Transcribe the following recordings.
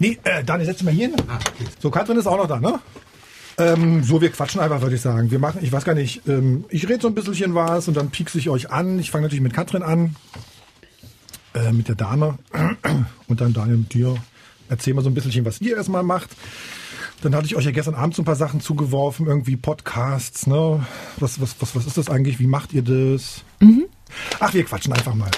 Nee, äh, Daniel, setz dich mal hier hin. Ah, okay. So, Katrin ist auch noch da, ne? Ähm, so, wir quatschen einfach, würde ich sagen. Wir machen, ich weiß gar nicht, ähm, ich rede so ein bisschen was und dann piekse ich euch an. Ich fange natürlich mit Katrin an, äh, mit der Dame und dann Daniel mit dir. Erzähl mal so ein bisschen, was ihr erstmal macht. Dann hatte ich euch ja gestern Abend so ein paar Sachen zugeworfen, irgendwie Podcasts, ne? Was, was, was, was ist das eigentlich? Wie macht ihr das? Mhm. Ach, wir quatschen einfach mal.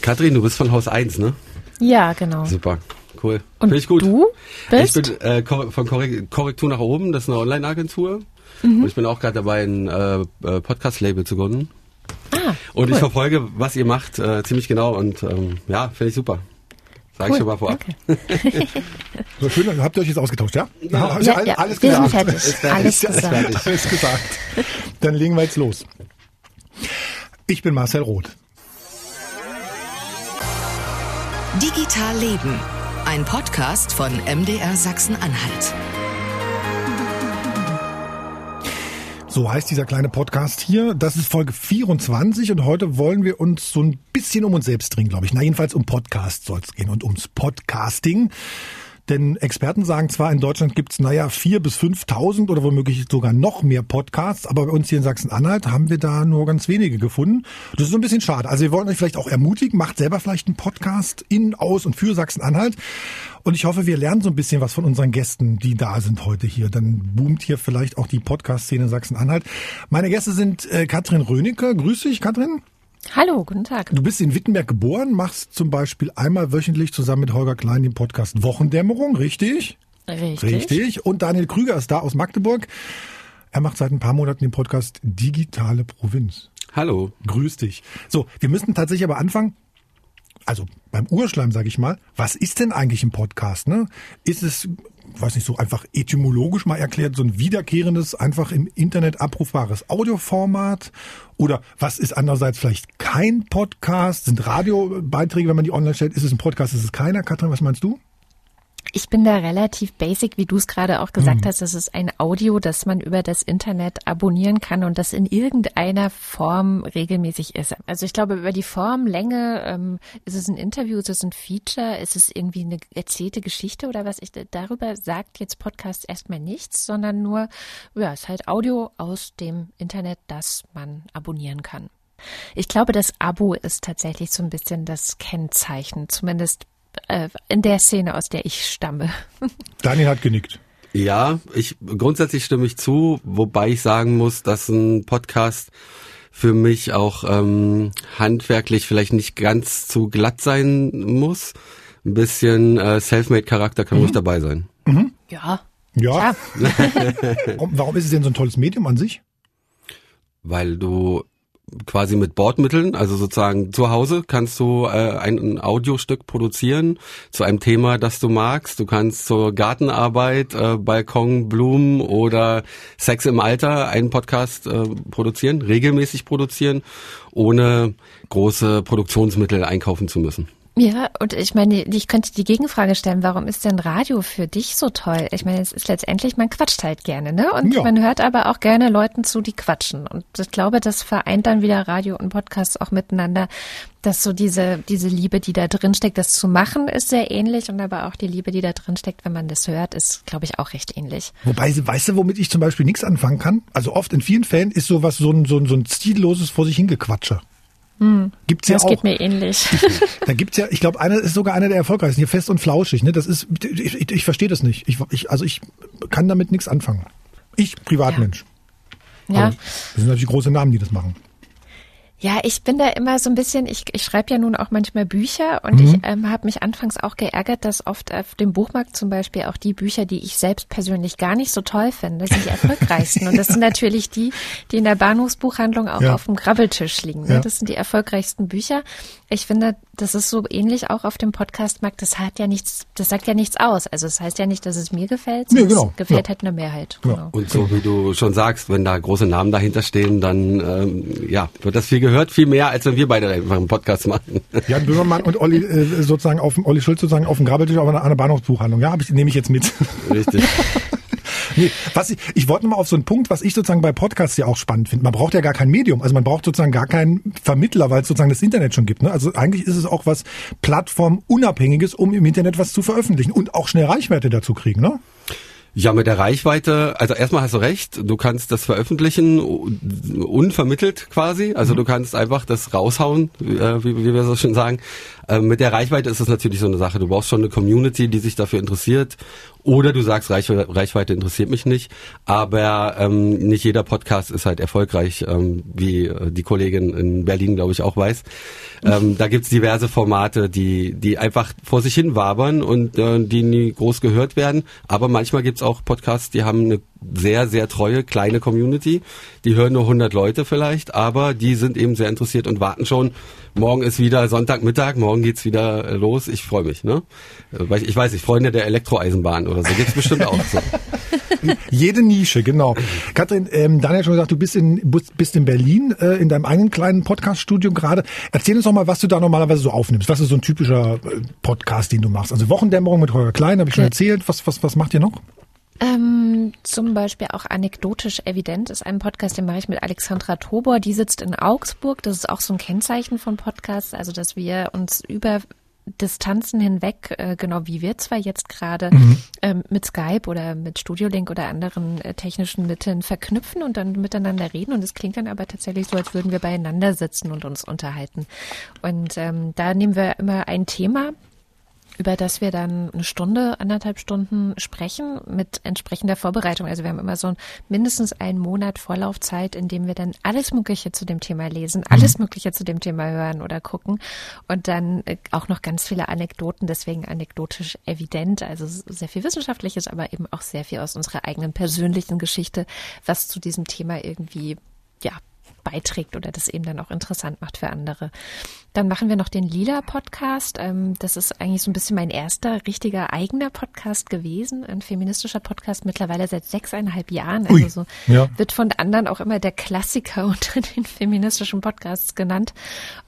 Katrin, du bist von Haus 1, ne? Ja, genau. Super. Cool. Und Finde ich gut. du bist? Ich bin äh, von Korrektur nach oben, das ist eine Online-Agentur. Mhm. Und ich bin auch gerade dabei, ein äh, äh, Podcast-Label zu gründen. Ah, und cool. ich verfolge, was ihr macht, äh, ziemlich genau und ähm, ja, finde ich super. Sag cool. ich schon mal vorab. Okay. so schön, habt ihr euch jetzt ausgetauscht, ja? Ja, ja, ja, alles wir gesagt. sind fertig. fertig. Alles gesagt. Alles gesagt. Dann legen wir jetzt los. Ich bin Marcel Roth. Digital Leben ein Podcast von MDR Sachsen-Anhalt. So heißt dieser kleine Podcast hier. Das ist Folge 24 und heute wollen wir uns so ein bisschen um uns selbst drehen, glaube ich. Na, jedenfalls um Podcast soll es gehen und ums Podcasting. Denn Experten sagen zwar, in Deutschland gibt's naja, vier bis 5.000 oder womöglich sogar noch mehr Podcasts, aber bei uns hier in Sachsen-Anhalt haben wir da nur ganz wenige gefunden. Das ist so ein bisschen schade. Also wir wollen euch vielleicht auch ermutigen, macht selber vielleicht einen Podcast in, aus und für Sachsen-Anhalt. Und ich hoffe, wir lernen so ein bisschen was von unseren Gästen, die da sind heute hier. Dann boomt hier vielleicht auch die Podcast-Szene Sachsen-Anhalt. Meine Gäste sind äh, Katrin Rönecke. Grüß dich, Katrin. Hallo, guten Tag. Du bist in Wittenberg geboren, machst zum Beispiel einmal wöchentlich zusammen mit Holger Klein den Podcast Wochendämmerung, richtig? Richtig. Richtig. Und Daniel Krüger ist da aus Magdeburg. Er macht seit ein paar Monaten den Podcast Digitale Provinz. Hallo. Grüß dich. So, wir müssen tatsächlich aber anfangen. Also beim Urschleim sage ich mal, was ist denn eigentlich ein Podcast? Ne? Ist es weiß nicht, so einfach etymologisch mal erklärt, so ein wiederkehrendes, einfach im Internet abrufbares Audioformat? Oder was ist andererseits vielleicht kein Podcast? Sind Radiobeiträge, wenn man die online stellt? Ist es ein Podcast? Ist es keiner? Katrin, was meinst du? Ich bin da relativ basic, wie du es gerade auch gesagt mhm. hast. Das ist ein Audio, das man über das Internet abonnieren kann und das in irgendeiner Form regelmäßig ist. Also ich glaube, über die Form, Länge, ähm, ist es ein Interview, ist es ein Feature, ist es irgendwie eine erzählte Geschichte oder was? Ich, darüber sagt jetzt Podcast erstmal nichts, sondern nur, ja, es ist halt Audio aus dem Internet, das man abonnieren kann. Ich glaube, das Abo ist tatsächlich so ein bisschen das Kennzeichen, zumindest äh, in der Szene, aus der ich stamme. Daniel hat genickt. Ja, ich grundsätzlich stimme ich zu, wobei ich sagen muss, dass ein Podcast für mich auch ähm, handwerklich vielleicht nicht ganz zu glatt sein muss. Ein bisschen äh, Selfmade-Charakter kann mhm. ruhig dabei sein. Mhm. Ja. Ja. Warum ist es denn so ein tolles Medium an sich? Weil du quasi mit Bordmitteln, also sozusagen zu Hause kannst du äh, ein, Audiostück produzieren zu einem Thema, das du magst. Du kannst zur Gartenarbeit, äh, Balkon, Blumen oder Sex im Alter einen Podcast äh, produzieren, regelmäßig produzieren, ohne große Produktionsmittel einkaufen zu müssen. Ja, und ich meine, ich könnte die Gegenfrage stellen, warum ist denn Radio für dich so toll? Ich meine, es ist letztendlich, man quatscht halt gerne, ne? Und ja. man hört aber auch gerne Leuten zu, die quatschen. Und ich glaube, das vereint dann wieder Radio und Podcast auch miteinander, dass so diese, diese Liebe, die da drin steckt, das zu machen, ist sehr ähnlich und aber auch die Liebe, die da drin steckt, wenn man das hört, ist, glaube ich, auch recht ähnlich. Wobei, weißt du, womit ich zum Beispiel nichts anfangen kann? Also oft in vielen Fällen ist sowas so ein, so ein, so ein zielloses vor sich hingequatsche. Hm. Gibt's ja das auch. geht mir ähnlich. da gibt's ja, ich glaube, einer ist sogar einer der erfolgreichsten, hier fest und flauschig. Ne? Das ist, ich, ich, ich verstehe das nicht. Ich, ich, also ich kann damit nichts anfangen. Ich, Privatmensch. Ja. ja. das sind natürlich große Namen, die das machen. Ja, ich bin da immer so ein bisschen, ich, ich schreibe ja nun auch manchmal Bücher und mhm. ich ähm, habe mich anfangs auch geärgert, dass oft auf dem Buchmarkt zum Beispiel auch die Bücher, die ich selbst persönlich gar nicht so toll finde, sind die erfolgreichsten. und das sind natürlich die, die in der Bahnhofsbuchhandlung auch ja. auf dem Grabbeltisch liegen. Ne? Ja. Das sind die erfolgreichsten Bücher. Ich finde, das ist so ähnlich auch auf dem Podcastmarkt. Das hat ja nichts, das sagt ja nichts aus. Also es das heißt ja nicht, dass es mir gefällt. Nee, genau. Es gefällt ja. halt eine Mehrheit. Genau. Und so wie du schon sagst, wenn da große Namen dahinter stehen, dann ähm, ja, wird das viel gehört viel mehr, als wenn wir beide einfach einen Podcast machen. Jan Böhmermann und Olli äh, sozusagen auf dem Olli Schulz sozusagen auf dem Grabbeltisch auf einer, einer Bahnhofsbuchhandlung. Ja, ich, nehme ich jetzt mit. Richtig. Nee, was ich, ich wollte mal auf so einen Punkt, was ich sozusagen bei Podcasts ja auch spannend finde. Man braucht ja gar kein Medium, also man braucht sozusagen gar keinen Vermittler, weil es sozusagen das Internet schon gibt. Ne? Also eigentlich ist es auch was Plattformunabhängiges, um im Internet was zu veröffentlichen und auch schnell Reichweite dazu kriegen. Ne? Ja, mit der Reichweite, also erstmal hast du recht, du kannst das veröffentlichen unvermittelt quasi, also mhm. du kannst einfach das raushauen, äh, wie, wie wir so schön sagen. Äh, mit der Reichweite ist es natürlich so eine Sache, du brauchst schon eine Community, die sich dafür interessiert oder du sagst, Reichweite, Reichweite interessiert mich nicht, aber ähm, nicht jeder Podcast ist halt erfolgreich, ähm, wie äh, die Kollegin in Berlin, glaube ich, auch weiß. Ähm, da gibt's diverse Formate, die, die einfach vor sich hin wabern und äh, die nie groß gehört werden. Aber manchmal gibt's auch Podcasts, die haben eine sehr, sehr treue kleine Community. Die hören nur 100 Leute vielleicht, aber die sind eben sehr interessiert und warten schon. Morgen ist wieder Sonntagmittag, morgen geht's wieder äh, los. Ich freue mich, ne? Äh, ich weiß nicht, Freunde der Elektroeisenbahn oder so gibt's bestimmt auch. So. Jede Nische, genau. Katrin, ähm, Daniel hat schon gesagt, du bist in, bist in Berlin äh, in deinem eigenen kleinen Podcast-Studio gerade. Erzähl uns doch mal, was du da normalerweise so aufnimmst. Was ist so ein typischer äh, Podcast, den du machst? Also Wochendämmerung mit Holger Klein, habe ich schon erzählt. Was, was, was macht ihr noch? Ähm, zum Beispiel auch anekdotisch evident ist ein Podcast, den mache ich mit Alexandra Tobor. Die sitzt in Augsburg. Das ist auch so ein Kennzeichen von Podcasts, also dass wir uns über Distanzen hinweg, äh, genau wie wir zwar jetzt gerade mhm. ähm, mit Skype oder mit Studiolink oder anderen äh, technischen Mitteln verknüpfen und dann miteinander reden und es klingt dann aber tatsächlich so, als würden wir beieinander sitzen und uns unterhalten. Und ähm, da nehmen wir immer ein Thema über das wir dann eine Stunde, anderthalb Stunden sprechen mit entsprechender Vorbereitung. Also wir haben immer so mindestens einen Monat Vorlaufzeit, in dem wir dann alles Mögliche zu dem Thema lesen, mhm. alles Mögliche zu dem Thema hören oder gucken und dann äh, auch noch ganz viele Anekdoten, deswegen anekdotisch evident, also sehr viel Wissenschaftliches, aber eben auch sehr viel aus unserer eigenen persönlichen Geschichte, was zu diesem Thema irgendwie ja beiträgt oder das eben dann auch interessant macht für andere. Dann machen wir noch den Lila-Podcast. Ähm, das ist eigentlich so ein bisschen mein erster richtiger eigener Podcast gewesen, ein feministischer Podcast mittlerweile seit sechseinhalb Jahren. Also so ja. wird von anderen auch immer der Klassiker unter den feministischen Podcasts genannt.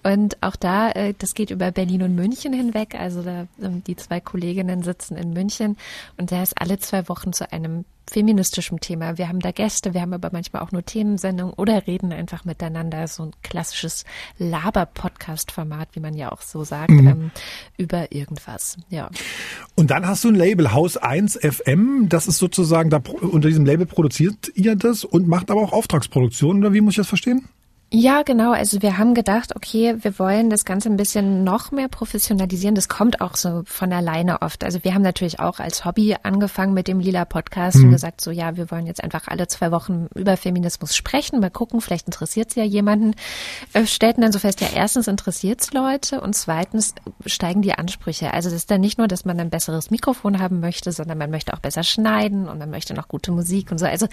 Und auch da, äh, das geht über Berlin und München hinweg. Also da, ähm, die zwei Kolleginnen sitzen in München und der ist alle zwei Wochen zu einem feministischem Thema. Wir haben da Gäste, wir haben aber manchmal auch nur Themensendungen oder reden einfach miteinander. So ein klassisches Laber-Podcast-Format, wie man ja auch so sagt, mhm. ähm, über irgendwas. Ja. Und dann hast du ein Label, Haus 1 FM. Das ist sozusagen, da unter diesem Label produziert ihr das und macht aber auch Auftragsproduktion, oder wie muss ich das verstehen? Ja, genau. Also wir haben gedacht, okay, wir wollen das Ganze ein bisschen noch mehr professionalisieren. Das kommt auch so von alleine oft. Also wir haben natürlich auch als Hobby angefangen mit dem Lila Podcast mhm. und gesagt, so ja, wir wollen jetzt einfach alle zwei Wochen über Feminismus sprechen, mal gucken, vielleicht interessiert es ja jemanden. Äh, stellten dann so fest, ja, erstens interessiert es Leute und zweitens steigen die Ansprüche. Also das ist dann nicht nur, dass man ein besseres Mikrofon haben möchte, sondern man möchte auch besser schneiden und man möchte noch gute Musik und so. Also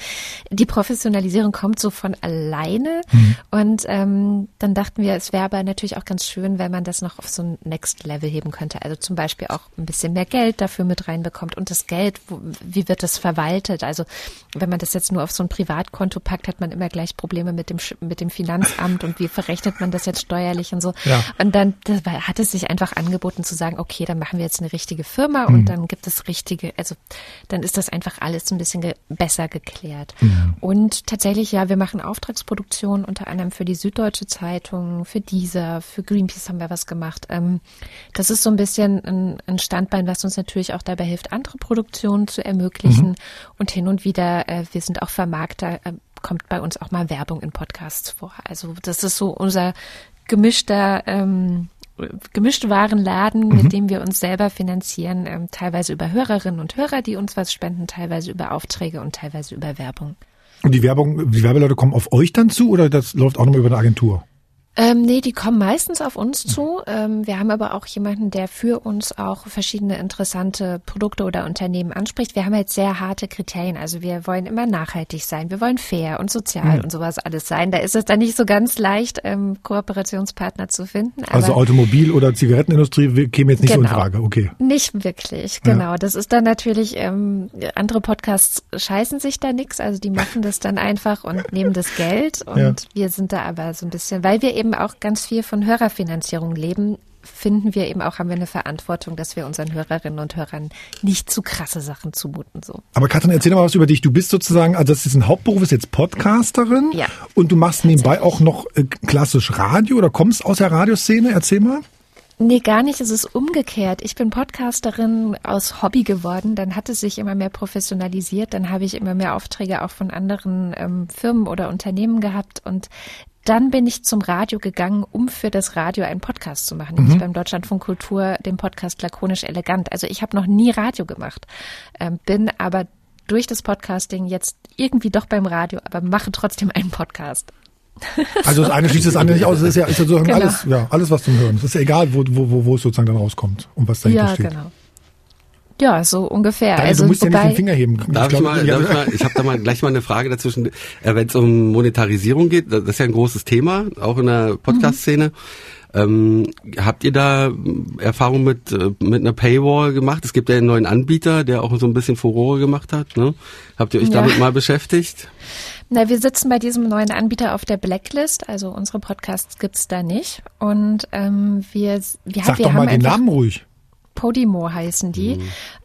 die Professionalisierung kommt so von alleine mhm. und und ähm, dann dachten wir, es wäre aber natürlich auch ganz schön, wenn man das noch auf so ein Next Level heben könnte. Also zum Beispiel auch ein bisschen mehr Geld dafür mit reinbekommt. Und das Geld, wo, wie wird das verwaltet? Also wenn man das jetzt nur auf so ein Privatkonto packt, hat man immer gleich Probleme mit dem mit dem Finanzamt und wie verrechnet man das jetzt steuerlich und so. Ja. Und dann das hat es sich einfach angeboten zu sagen, okay, dann machen wir jetzt eine richtige Firma mhm. und dann gibt es richtige, also dann ist das einfach alles ein bisschen ge besser geklärt. Mhm. Und tatsächlich, ja, wir machen Auftragsproduktion unter anderem für die Süddeutsche Zeitung, für dieser, für Greenpeace haben wir was gemacht. Ähm, das ist so ein bisschen ein, ein Standbein, was uns natürlich auch dabei hilft, andere Produktionen zu ermöglichen. Mhm. Und hin und wieder, äh, wir sind auch Vermarkter, äh, kommt bei uns auch mal Werbung in Podcasts vor. Also das ist so unser gemischter ähm, gemischt Warenladen, mhm. mit dem wir uns selber finanzieren, ähm, teilweise über Hörerinnen und Hörer, die uns was spenden, teilweise über Aufträge und teilweise über Werbung. Und die Werbung, die Werbeleute kommen auf euch dann zu oder das läuft auch nochmal über eine Agentur? Ähm, nee, die kommen meistens auf uns zu. Ähm, wir haben aber auch jemanden, der für uns auch verschiedene interessante Produkte oder Unternehmen anspricht. Wir haben halt sehr harte Kriterien. Also wir wollen immer nachhaltig sein, wir wollen fair und sozial mhm. und sowas alles sein. Da ist es dann nicht so ganz leicht, ähm, Kooperationspartner zu finden. also Automobil- oder Zigarettenindustrie käme jetzt nicht genau, so in genau. Frage, okay. Nicht wirklich, genau. Ja. Das ist dann natürlich, ähm, andere Podcasts scheißen sich da nichts, also die machen das dann einfach und nehmen das Geld und ja. wir sind da aber so ein bisschen, weil wir eben auch ganz viel von Hörerfinanzierung leben, finden wir eben auch, haben wir eine Verantwortung, dass wir unseren Hörerinnen und Hörern nicht zu krasse Sachen zumuten. So. Aber Katrin, erzähl mal was über dich. Du bist sozusagen, also das ist ein Hauptberuf, ist jetzt Podcasterin. Ja. Und du machst nebenbei auch noch äh, klassisch Radio oder kommst aus der Radioszene. Erzähl mal. Nee, gar nicht. Es ist umgekehrt. Ich bin Podcasterin aus Hobby geworden. Dann hat es sich immer mehr professionalisiert. Dann habe ich immer mehr Aufträge auch von anderen ähm, Firmen oder Unternehmen gehabt. Und dann bin ich zum Radio gegangen, um für das Radio einen Podcast zu machen, nämlich beim Deutschlandfunk Kultur, den Podcast Lakonisch Elegant. Also ich habe noch nie Radio gemacht, ähm, bin aber durch das Podcasting jetzt irgendwie doch beim Radio, aber mache trotzdem einen Podcast. Also das eine schließt das andere nicht aus. Es ist ja, ist ja sozusagen Genau. alles, ja, alles was zum Hören. Es ist ja egal, wo, wo, wo, wo es sozusagen dann rauskommt und was dahinter Ja, steht. genau. Ja, so ungefähr. Daniel, also du musst ja nicht wobei, den Finger heben. Darf ich, glaub, mal, darf ich, mal, ich habe da mal gleich mal eine Frage dazwischen. Äh, Wenn es um Monetarisierung geht, das ist ja ein großes Thema, auch in der Podcast-Szene. Ähm, habt ihr da ähm, Erfahrung mit, äh, mit einer Paywall gemacht? Es gibt ja einen neuen Anbieter, der auch so ein bisschen Furore gemacht hat. Ne? Habt ihr euch Ja. damit mal beschäftigt? Na, wir sitzen bei diesem neuen Anbieter auf der Blacklist, also unsere Podcasts gibt's da nicht. Und ähm, wir, wir, Sag wir doch haben mal den einfach Namen ruhig. Podimo heißen die.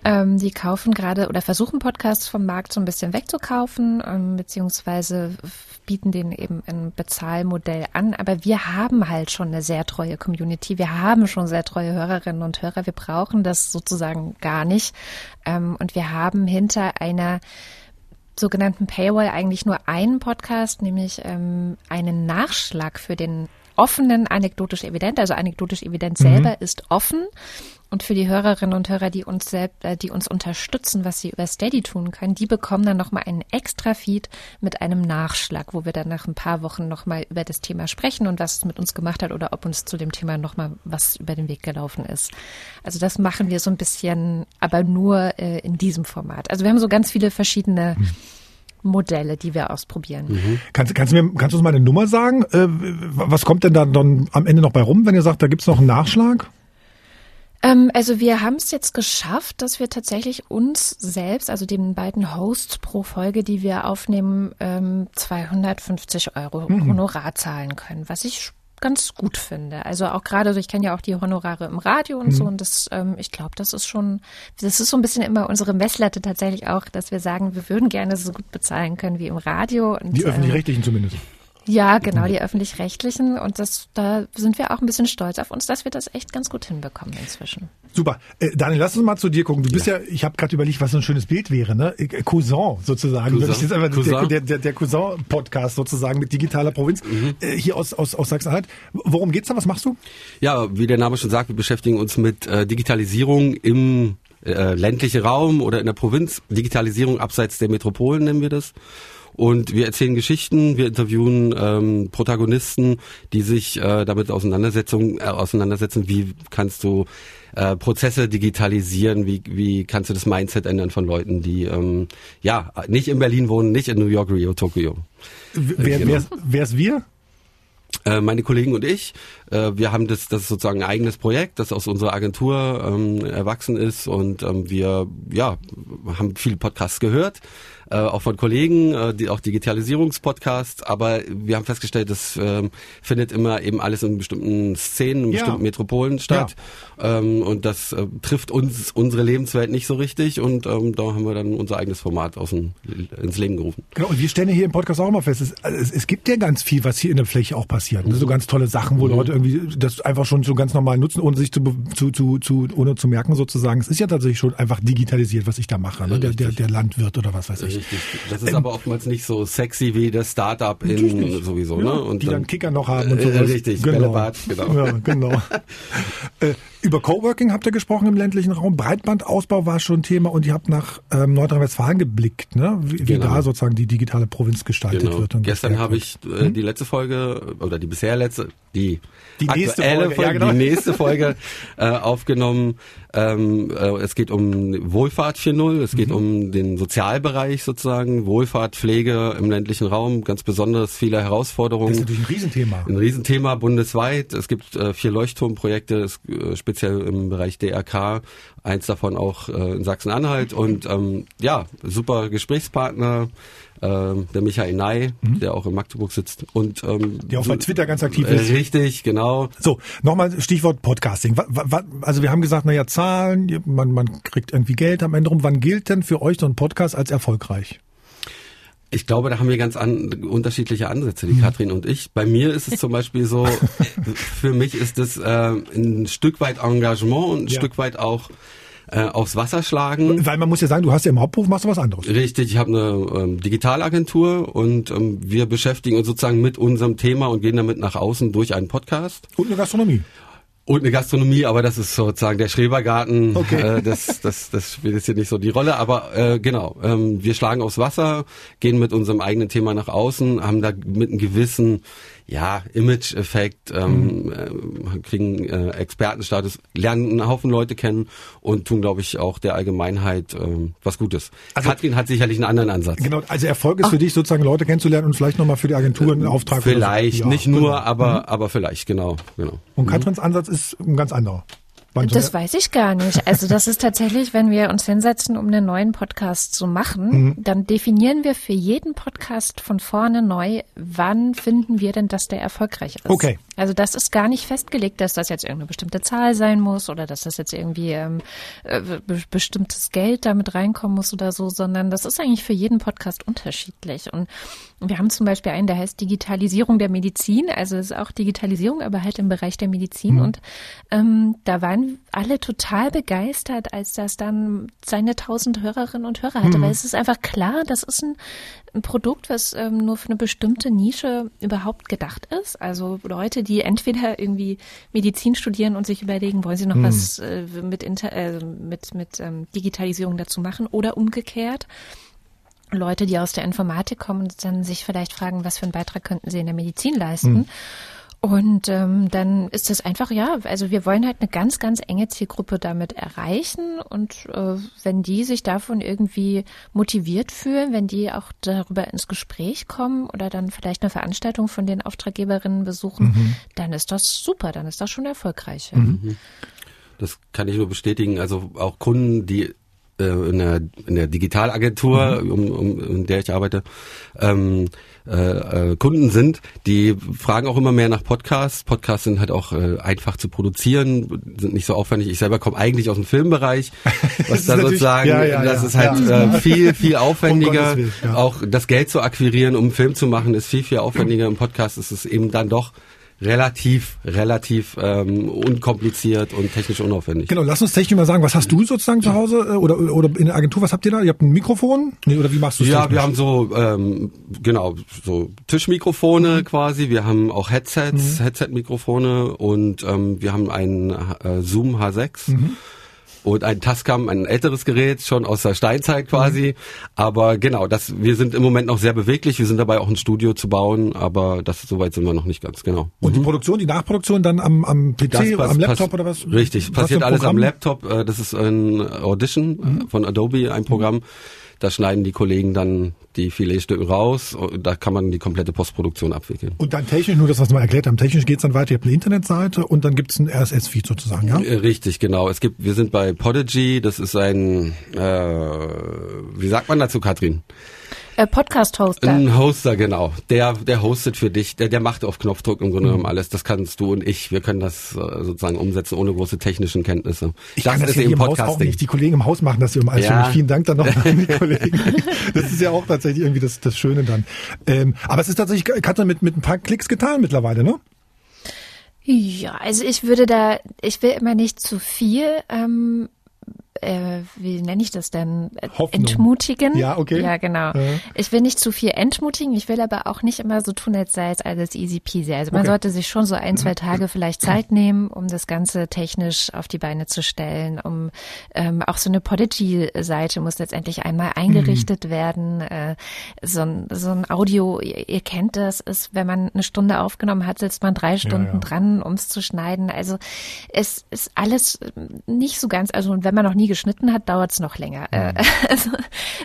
Ähm, die kaufen gerade oder versuchen Podcasts vom Markt so ein bisschen wegzukaufen, ähm, beziehungsweise bieten den eben ein Bezahlmodell an. Aber wir haben halt schon eine sehr treue Community. Wir haben schon sehr treue Hörerinnen und Hörer. Wir brauchen das sozusagen gar nicht. Ähm, und wir haben hinter einer sogenannten Paywall eigentlich nur einen Podcast, nämlich ähm, einen Nachschlag für den offenen anekdotisch evident. Also anekdotisch evident selber ist offen. Und für die Hörerinnen und Hörer, die uns selbst, äh, die uns unterstützen, was sie über Steady tun können, die bekommen dann nochmal einen extra Feed mit einem Nachschlag, wo wir dann nach ein paar Wochen nochmal über das Thema sprechen und was es mit uns gemacht hat oder ob uns zu dem Thema nochmal was über den Weg gelaufen ist. Also das machen wir so ein bisschen, aber nur äh, in diesem Format. Also wir haben so ganz viele verschiedene Modelle, die wir ausprobieren. Kannst, kannst, du mir, kannst du uns mal eine Nummer sagen? Äh, was kommt denn da dann am Ende noch bei rum, wenn ihr sagt, da gibt's noch einen Nachschlag? Ähm, also wir haben es jetzt geschafft, dass wir tatsächlich uns selbst, also den beiden Hosts pro Folge, die wir aufnehmen, ähm, 250 Euro Honorar zahlen können, was ich ganz gut finde. Also auch gerade, so, ich kenne ja auch die Honorare im Radio und so und das, ähm, ich glaube, das ist schon, das ist so ein bisschen immer unsere Messlatte tatsächlich auch, dass wir sagen, wir würden gerne so gut bezahlen können wie im Radio. Und, Die ähm, öffentlich-rechtlichen zumindest. Ja, genau, die öffentlich-rechtlichen. Und das, da sind wir auch ein bisschen stolz auf uns, dass wir das echt ganz gut hinbekommen inzwischen. Super. Äh, Daniel, lass uns mal zu dir gucken. Du bist ja, ich habe gerade überlegt, was so ein schönes Bild wäre, ne? Äh, Cousin sozusagen. Cousin. Das ist einfach Cousin. Der, der, der Cousin-Podcast sozusagen mit digitaler Provinz äh, hier aus, aus, aus Sachsen-Anhalt. Worum geht's da? Was machst du? Ja, wie der Name schon sagt, wir beschäftigen uns mit äh, Digitalisierung im äh, ländlichen Raum oder in der Provinz. Digitalisierung abseits der Metropolen nennen wir das. Und wir erzählen Geschichten, wir interviewen ähm, Protagonisten, die sich äh, damit auseinandersetzen, äh, auseinandersetzen, wie kannst du äh, Prozesse digitalisieren, wie, wie kannst du das Mindset ändern von Leuten, die ähm, ja nicht in Berlin wohnen, nicht in New York, Rio, Tokio. W- Wer, genau. wer's, wer's wir? Äh, meine Kollegen und ich, äh, wir haben das, das ist sozusagen ein eigenes Projekt, das aus unserer Agentur ähm, erwachsen ist und ähm, wir ja haben viele Podcasts gehört, äh, auch von Kollegen, äh, die auch Digitalisierungspodcasts, aber wir haben festgestellt, das ähm, findet immer eben alles in bestimmten Szenen, in Ja. bestimmten Metropolen statt ähm, und das äh, trifft uns unsere Lebenswelt nicht so richtig und ähm, da haben wir dann unser eigenes Format aus dem, ins Leben gerufen. Genau, und wir stellen ja hier im Podcast auch immer fest, es, es, es gibt ja ganz viel, was hier in der Fläche auch passiert. Ne? So ganz tolle Sachen, wo Leute irgendwie das einfach schon so ganz normal nutzen, ohne sich zu, zu, zu, zu ohne zu merken sozusagen. Es ist ja tatsächlich schon einfach digitalisiert, was ich da mache, ne? der, der, der Landwirt oder was weiß ich. Richtig. Das ist aber oftmals nicht so sexy wie das Startup in sowieso, Ja, ne? Und die dann, Kicker noch haben und Äh, sowas. richtig, genau. Bällebad, genau. Ja, genau. äh, über Coworking habt ihr gesprochen im ländlichen Raum. Breitbandausbau war schon Thema und ihr habt nach ähm, Nordrhein-Westfalen geblickt, ne? wie, wie Genau. da sozusagen die digitale Provinz gestaltet Genau. wird. Gestern habe ich äh, die letzte Folge oder die bisher letzte, die, Die nächste aktuelle Folge, ja, genau. die nächste Folge äh, aufgenommen. Ähm, äh, es geht um Wohlfahrt 4.0, es Mhm. geht um den Sozialbereich sozusagen, Wohlfahrt, Pflege im ländlichen Raum, ganz besonders viele Herausforderungen. Das ist natürlich ein Riesenthema. Ein Riesenthema bundesweit. Es gibt äh, vier Leuchtturmprojekte, äh, speziell im Bereich DRK, eins davon auch äh, in Sachsen-Anhalt. Und ähm, ja, super Gesprächspartner, ähm, der Michael Ney, mhm. der auch in Magdeburg sitzt und ähm, der auch bei Twitter ganz aktiv ist. Äh, richtig, genau. So, nochmal Stichwort Podcasting. Also wir haben gesagt, naja, Zahlen, man, man kriegt irgendwie Geld am Ende rum. Wann gilt denn für euch so ein Podcast als erfolgreich? Ich glaube, da haben wir ganz an, unterschiedliche Ansätze, die mhm. Katrin und ich. Bei mir ist es zum Beispiel so, für mich ist es äh, ein Stück weit Engagement und ein ja. Stück weit auch äh, aufs Wasser schlagen. Weil man muss ja sagen, du hast ja im Hauptberuf machst du was anderes. Richtig, ich habe eine ähm, Digitalagentur und ähm, wir beschäftigen uns sozusagen mit unserem Thema und gehen damit nach außen durch einen Podcast. Und eine Gastronomie. Und eine Gastronomie, aber das ist sozusagen der Schrebergarten. Okay. Äh, das, das, das spielt jetzt hier nicht so die Rolle. Aber äh, genau, ähm, wir schlagen aufs Wasser, gehen mit unserem eigenen Thema nach außen, haben da mit einem gewissen ja, Image-Effekt, ähm, mhm. äh, kriegen äh, Expertenstatus, lernen einen Haufen Leute kennen und tun, glaube ich, auch der Allgemeinheit äh, was Gutes. Also, Katrin hat sicherlich einen anderen Ansatz. Genau, also Erfolg ist Ach. für dich sozusagen Leute kennenzulernen und vielleicht nochmal für die Agentur einen Auftrag. Vielleicht, so. nicht nur, genau. aber, mhm. aber vielleicht, genau, genau. Und Katrins Ansatz ist ein ganz anderer. Das weiß ich gar nicht. Also das ist tatsächlich, wenn wir uns hinsetzen, um einen neuen Podcast zu machen, mhm. dann definieren wir für jeden Podcast von vorne neu, wann finden wir denn, dass der erfolgreich ist. Okay. Also das ist gar nicht festgelegt, dass das jetzt irgendeine bestimmte Zahl sein muss oder dass das jetzt irgendwie ähm, äh, bestimmtes Geld damit reinkommen muss oder so, sondern das ist eigentlich für jeden Podcast unterschiedlich. Und wir haben zum Beispiel einen, der heißt Digitalisierung der Medizin, also es ist auch Digitalisierung, aber halt im Bereich der Medizin. Mhm. Und ähm, da waren alle total begeistert, als das dann seine tausend Hörerinnen und Hörer hatte, mhm. weil es ist einfach klar, das ist ein, ein Produkt, was ähm, nur für eine bestimmte Nische überhaupt gedacht ist. Also Leute, die entweder irgendwie Medizin studieren und sich überlegen, wollen sie noch mhm. was äh, mit, Inter äh, mit, mit ähm, Digitalisierung dazu machen oder umgekehrt. Leute, die aus der Informatik kommen und dann sich vielleicht fragen, was für einen Beitrag könnten sie in der Medizin leisten. Mhm. Und ähm, dann ist es einfach, ja, also wir wollen halt eine ganz, ganz enge Zielgruppe damit erreichen. Und äh, wenn die sich davon irgendwie motiviert fühlen, wenn die auch darüber ins Gespräch kommen oder dann vielleicht eine Veranstaltung von den Auftraggeberinnen besuchen, mhm. dann ist das super, dann ist das schon erfolgreich. Mhm. Das kann ich nur bestätigen. Also auch Kunden, die äh, in, der, in der Digitalagentur, mhm. um, um, in der ich arbeite, ähm, äh, äh, Kunden sind, die fragen auch immer mehr nach Podcasts. Podcasts sind halt auch äh, einfach zu produzieren, sind nicht so aufwendig. Ich selber komme eigentlich aus dem Filmbereich, was da sozusagen, ja, ja, das ja, ist halt äh, viel, viel aufwendiger. Um Willen, auch das Geld zu akquirieren, um einen Film zu machen, ist viel, viel aufwendiger. Im Podcast ist es eben dann doch relativ, relativ ähm, unkompliziert und technisch unaufwendig. Genau, lass uns technisch mal sagen, was hast du sozusagen zu Hause äh, oder, oder in der Agentur, was habt ihr da? Ihr habt ein Mikrofon? Nee, oder wie machst du es? Ja, technisch? wir haben so, ähm, genau, so Tischmikrofone mhm. quasi, wir haben auch Headsets, mhm. Headset-Mikrofone und ähm, wir haben einen äh, Zoom H6. Mhm und ein Tascam, ein älteres Gerät, schon aus der Steinzeit quasi. Mhm. Aber genau, das, wir sind im Moment noch sehr beweglich. Wir sind dabei auch ein Studio zu bauen, aber das soweit sind wir noch nicht ganz genau. Und mhm. die Produktion, die Nachproduktion dann am, am PC, pass, am Laptop oder was? Richtig, passiert alles am Laptop. Äh, das ist ein Audition mhm. von Adobe, ein Programm. Da schneiden die Kollegen dann die Filetstücken raus. Da kann man die komplette Postproduktion abwickeln. Und dann technisch, nur das, was wir erklärt haben, technisch geht's dann weiter. Ihr habt eine Internetseite und dann gibt's ein RSS-Feed sozusagen, ja? Äh, richtig, genau. Es gibt, wir sind bei Podigy, das ist ein, äh, wie sagt man dazu, Katrin? Äh, Podcast-Hoster. Ein Hoster, genau. Der, der hostet für dich, der, der macht auf Knopfdruck im Grunde genommen mhm. alles. Das kannst du und ich. Wir können das äh, sozusagen umsetzen ohne große technischen Kenntnisse. Ich das kann das ist ja eben Haus auch nicht. Die Kollegen im Haus machen das hier um alles ja. Vielen Dank dann noch an die Kollegen. Das ist ja auch tatsächlich irgendwie das, das Schöne dann. Ähm, aber es ist tatsächlich, Katja, mit, mit ein paar Klicks getan mittlerweile, ne? Ja, also ich würde da, ich will immer nicht zu viel ähm, äh, wie nenne ich das denn? Hoffnung. Entmutigen. Ja, okay. Ja, genau. Ja. Ich will nicht zu viel entmutigen, ich will aber auch nicht immer so tun, als sei es alles easy peasy. Also man okay. sollte sich schon so ein, zwei Tage vielleicht Zeit nehmen, um das Ganze technisch auf die Beine zu stellen, um ähm, auch so eine Podigy-Seite muss letztendlich einmal eingerichtet mhm. werden. Äh, so, ein, so ein Audio, ihr, ihr, kennt das, ist, wenn man eine Stunde aufgenommen hat, sitzt man drei Stunden ja, ja. dran, um es zu schneiden. Also es ist alles nicht so ganz, also wenn man noch nie nie geschnitten hat, dauert es noch länger. Mhm. Also,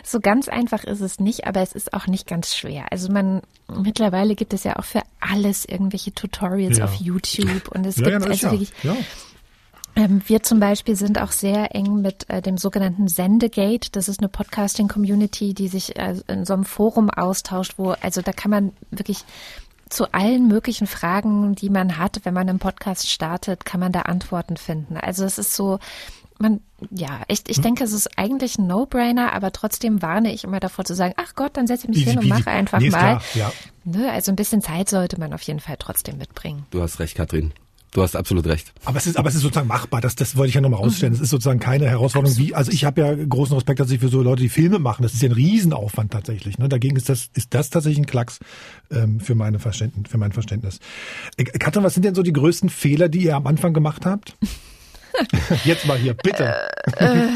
so ganz einfach ist es nicht, aber es ist auch nicht ganz schwer. Also man mittlerweile gibt es ja auch für alles irgendwelche Tutorials ja. auf YouTube und es ja, gibt ja, also wirklich Ähm, wir zum Beispiel sind auch sehr eng mit äh, dem sogenannten Sendegate. Das ist eine Podcasting-Community, die sich äh, in so einem Forum austauscht, wo, also da kann man wirklich zu allen möglichen Fragen, die man hat, wenn man einen Podcast startet, kann man da Antworten finden. Also es ist so, man, ja, ich, ich hm. denke, es ist eigentlich ein No-Brainer, aber trotzdem warne ich immer davor zu sagen, ach Gott, dann setze ich mich easy, hin und mache einfach nee, mal. Klar, ja. Ne, also ein bisschen Zeit sollte man auf jeden Fall trotzdem mitbringen. Du hast recht, Katrin. Du hast absolut recht. Aber es ist, aber es ist sozusagen machbar. Das, das wollte ich ja nochmal rausstellen. Es ist sozusagen keine Herausforderung wie, also ich habe ja großen Respekt tatsächlich für so Leute, die Filme machen. Das ist ja ein Riesenaufwand tatsächlich. Ne? Dagegen ist das, ist das tatsächlich ein Klacks ähm, für meine Verständnis, für mein Verständnis. Äh, Katrin, was sind denn so die größten Fehler, die ihr am Anfang gemacht habt? Jetzt mal hier, bitte. Äh, äh,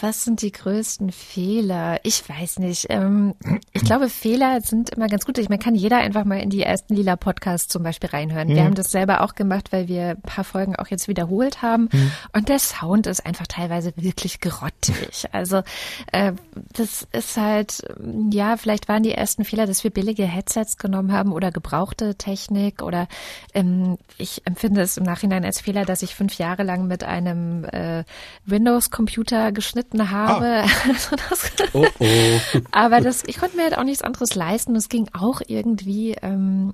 was sind die größten Fehler? Ich weiß nicht. Ähm, ich glaube, Fehler sind immer ganz gut. Ich meine, kann jeder einfach mal in die ersten Lila Podcasts zum Beispiel reinhören. Wir mhm. haben das selber auch gemacht, weil wir ein paar Folgen auch jetzt wiederholt haben. Mhm. Und der Sound ist einfach teilweise wirklich grottig. Also äh, das ist halt, ja, vielleicht waren die ersten Fehler, dass wir billige Headsets genommen haben oder gebrauchte Technik oder ähm, ich empfinde es im Nachhinein als Fehler, dass ich fünf Jahre lang mit einem äh, Windows-Computer geschnitten geschnitten habe. Ah. Also das, oh, oh. aber das, ich konnte mir halt auch nichts anderes leisten. Es ging auch irgendwie. Ähm,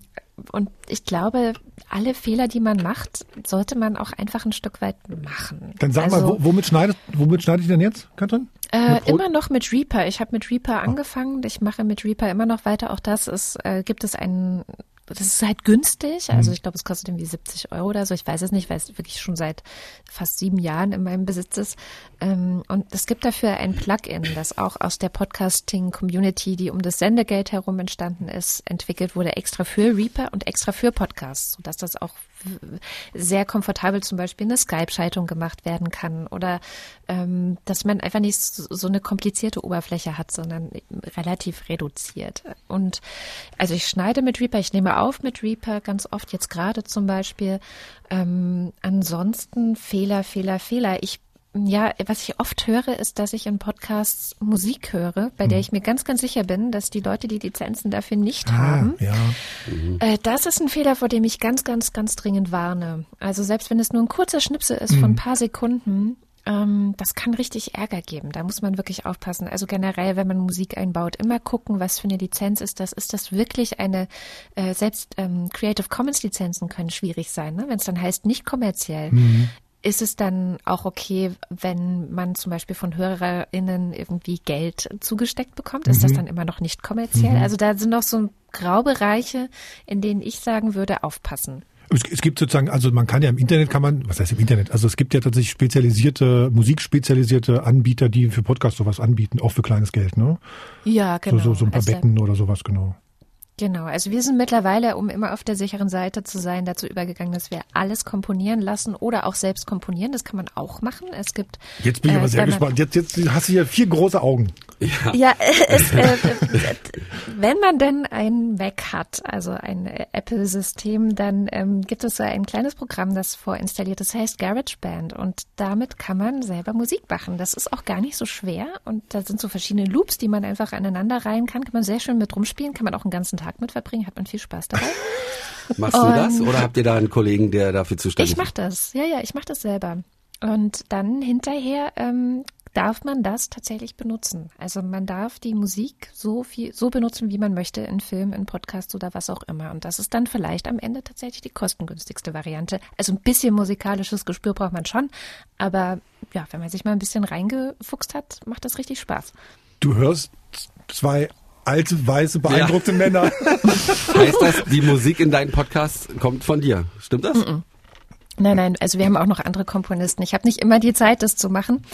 und ich glaube, alle Fehler, die man macht, sollte man auch einfach ein Stück weit machen. Dann sag also, mal, womit schneidet, womit schneidet ihr denn jetzt, Katrin? Äh, immer noch mit Reaper. Ich habe mit Reaper oh. angefangen. Ich mache mit Reaper immer noch weiter. Auch das ist, äh, gibt es einen das ist halt günstig. Also mhm. ich glaube, es kostet irgendwie 70 Euro oder so. Ich weiß es nicht, weil es wirklich schon seit fast sieben Jahren in meinem Besitz ist. Ähm, und es gibt dafür ein Plugin, das auch aus der Podcasting-Community, die um das Sendegeld herum entstanden ist, entwickelt wurde, extra für Reaper und extra für Podcasts, sodass das auch sehr komfortabel zum Beispiel eine Skype-Schaltung gemacht werden kann oder ähm, dass man einfach nicht so eine komplizierte Oberfläche hat, sondern relativ reduziert. Und also ich schneide mit Reaper, ich nehme auf mit Reaper ganz oft, jetzt gerade zum Beispiel. Ähm, ansonsten Fehler, Fehler, Fehler. Ich ja, was ich oft höre, ist, dass ich in Podcasts Musik höre, bei der hm. ich mir ganz, ganz sicher bin, dass die Leute die Lizenzen dafür nicht ah, haben. Ja. Mhm. Das ist ein Fehler, vor dem ich ganz, ganz, ganz dringend warne. Also selbst wenn es nur ein kurzer Schnipsel ist mhm. von ein paar Sekunden, ähm, das kann richtig Ärger geben. Da muss man wirklich aufpassen. Also generell, wenn man Musik einbaut, immer gucken, was für eine Lizenz ist das. Ist das wirklich eine, äh, selbst ähm, Creative Commons Lizenzen können schwierig sein, ne? wenn es dann heißt, nicht kommerziell. Mhm ist es dann auch okay, wenn man zum Beispiel von HörerInnen irgendwie Geld zugesteckt bekommt? Ist mhm. das dann immer noch nicht kommerziell? Mhm. Also da sind noch so Graubereiche, in denen ich sagen würde, aufpassen. Es, gibt sozusagen, also man kann ja im Internet kann man, was heißt im Internet? Also es gibt ja tatsächlich spezialisierte, musikspezialisierte Anbieter, die für Podcasts sowas anbieten, auch für kleines Geld, ne? Ja, genau. So, so, so ein paar also, Betten oder sowas, genau. Genau, also wir sind mittlerweile, um immer auf der sicheren Seite zu sein, dazu übergegangen, dass wir alles komponieren lassen oder auch selbst komponieren. Das kann man auch machen. Es gibt. Jetzt bin ich äh, aber sehr gespannt. Jetzt, jetzt hast du hier vier große Augen. Ja, ja es, äh, wenn man denn ein Mac hat, also ein Apple-System, dann ähm, gibt es so ein kleines Programm, das vorinstalliert ist, heißt GarageBand und damit kann man selber Musik machen. Das ist auch gar nicht so schwer und da sind so verschiedene Loops, die man einfach aneinander reihen kann. Kann man sehr schön mit rumspielen, kann man auch einen ganzen Tag mit verbringen, hat man viel Spaß dabei. Machst und du das oder habt ihr da einen Kollegen, der dafür zuständig ist? Ich mach das, ja, ja, ich mach das selber. Und dann hinterher ähm, darf man das tatsächlich benutzen. Also man darf die Musik so viel, so benutzen, wie man möchte, in Film, in Podcasts oder was auch immer. Und das ist dann vielleicht am Ende tatsächlich die kostengünstigste Variante. Also ein bisschen musikalisches Gespür braucht man schon, aber ja, wenn man sich mal ein bisschen reingefuchst hat, macht das richtig Spaß. Du hörst zwei alte, weiße, beeindruckte ja. Männer. heißt das, die Musik in deinen Podcasts kommt von dir? Stimmt das? Mm -mm. Nein, nein, also wir haben auch noch andere Komponisten. Ich habe nicht immer die Zeit, das zu machen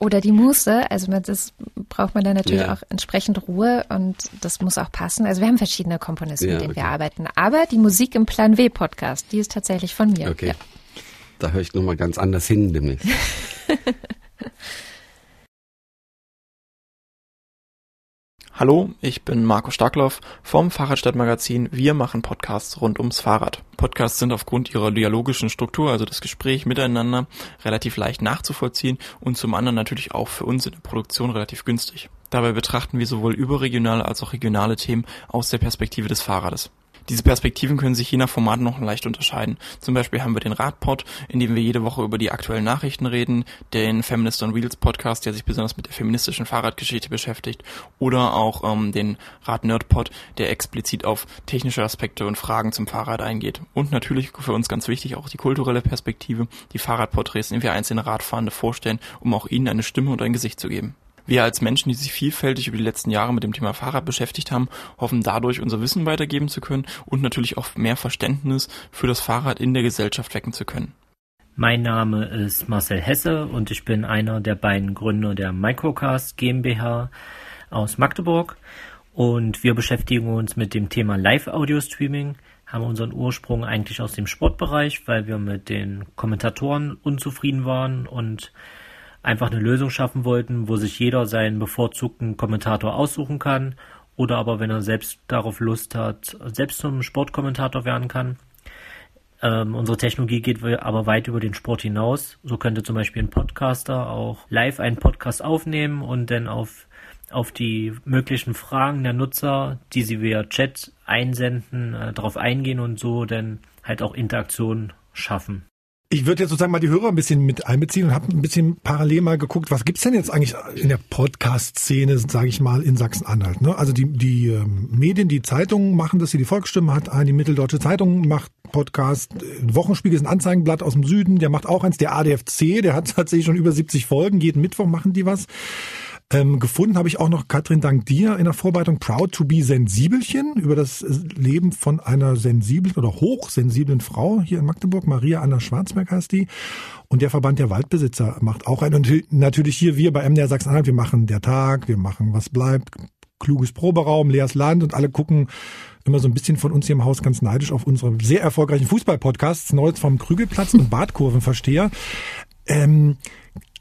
oder die Muße. Also das braucht man dann natürlich ja. auch entsprechend Ruhe und das muss auch passen. Also wir haben verschiedene Komponisten, ja, mit denen okay. wir arbeiten. Aber die Musik im Plan W Podcast, die ist tatsächlich von mir. Okay. Ja. Da höre ich nochmal ganz anders hin demnächst. Hallo, ich bin Marco Starkloff vom Fahrradstadtmagazin. Wir machen Podcasts rund ums Fahrrad. Podcasts sind aufgrund ihrer dialogischen Struktur, also das Gespräch miteinander, relativ leicht nachzuvollziehen und zum anderen natürlich auch für uns in der Produktion relativ günstig. Dabei betrachten wir sowohl überregionale als auch regionale Themen aus der Perspektive des Fahrrades. Diese Perspektiven können sich je nach Format noch leicht unterscheiden. Zum Beispiel haben wir den Radpod, in dem wir jede Woche über die aktuellen Nachrichten reden, den Feminist on Wheels Podcast, der sich besonders mit der feministischen Fahrradgeschichte beschäftigt, oder auch ähm, den Rad Nerd Pod, der explizit auf technische Aspekte und Fragen zum Fahrrad eingeht. Und natürlich für uns ganz wichtig auch die kulturelle Perspektive, die Fahrradporträts, in denen wir einzelne Radfahrende vorstellen, um auch ihnen eine Stimme und ein Gesicht zu geben. Wir als Menschen, die sich vielfältig über die letzten Jahre mit dem Thema Fahrrad beschäftigt haben, hoffen dadurch unser Wissen weitergeben zu können und natürlich auch mehr Verständnis für das Fahrrad in der Gesellschaft wecken zu können. Mein Name ist Marcel Hesse und ich bin einer der beiden Gründer der Microcast GmbH aus Magdeburg und wir beschäftigen uns mit dem Thema Live-Audio-Streaming, haben unseren Ursprung eigentlich aus dem Sportbereich, weil wir mit den Kommentatoren unzufrieden waren und einfach eine Lösung schaffen wollten, wo sich jeder seinen bevorzugten Kommentator aussuchen kann oder aber, wenn er selbst darauf Lust hat, selbst zum Sportkommentator werden kann. Ähm, unsere Technologie geht aber weit über den Sport hinaus. So könnte zum Beispiel ein Podcaster auch live einen Podcast aufnehmen und dann auf, auf die möglichen Fragen der Nutzer, die sie via Chat einsenden, äh, darauf eingehen und so dann halt auch Interaktion schaffen. Ich würde jetzt sozusagen mal die Hörer ein bisschen mit einbeziehen und habe ein bisschen parallel mal geguckt, was gibt's denn jetzt eigentlich in der Podcast-Szene, sage ich mal, in Sachsen-Anhalt. Ne? Also die, die ähm, Medien, die Zeitungen machen das hier, die Volksstimme hat einen, die Mitteldeutsche Zeitung macht Podcast, Wochenspiegel ist ein Anzeigenblatt aus dem Süden, der macht auch eins, der ADFC, der hat tatsächlich schon über 70 Folgen, jeden Mittwoch machen die was. Ähm, gefunden habe ich auch noch, Katrin, dank dir in der Vorbereitung Proud to be Sensibelchen über das Leben von einer sensiblen oder hochsensiblen Frau hier in Magdeburg. Maria Anna Schwarzberg heißt die. Und der Verband der Waldbesitzer macht auch ein. Und natürlich hier wir bei MDR Sachsen-Anhalt, wir machen der Tag, wir machen was bleibt, kluges Proberaum, leeres Land und alle gucken immer so ein bisschen von uns hier im Haus ganz neidisch auf unsere sehr erfolgreichen Fußballpodcasts, Neues vom Krügelplatz und Badkurvenversteher. Ähm,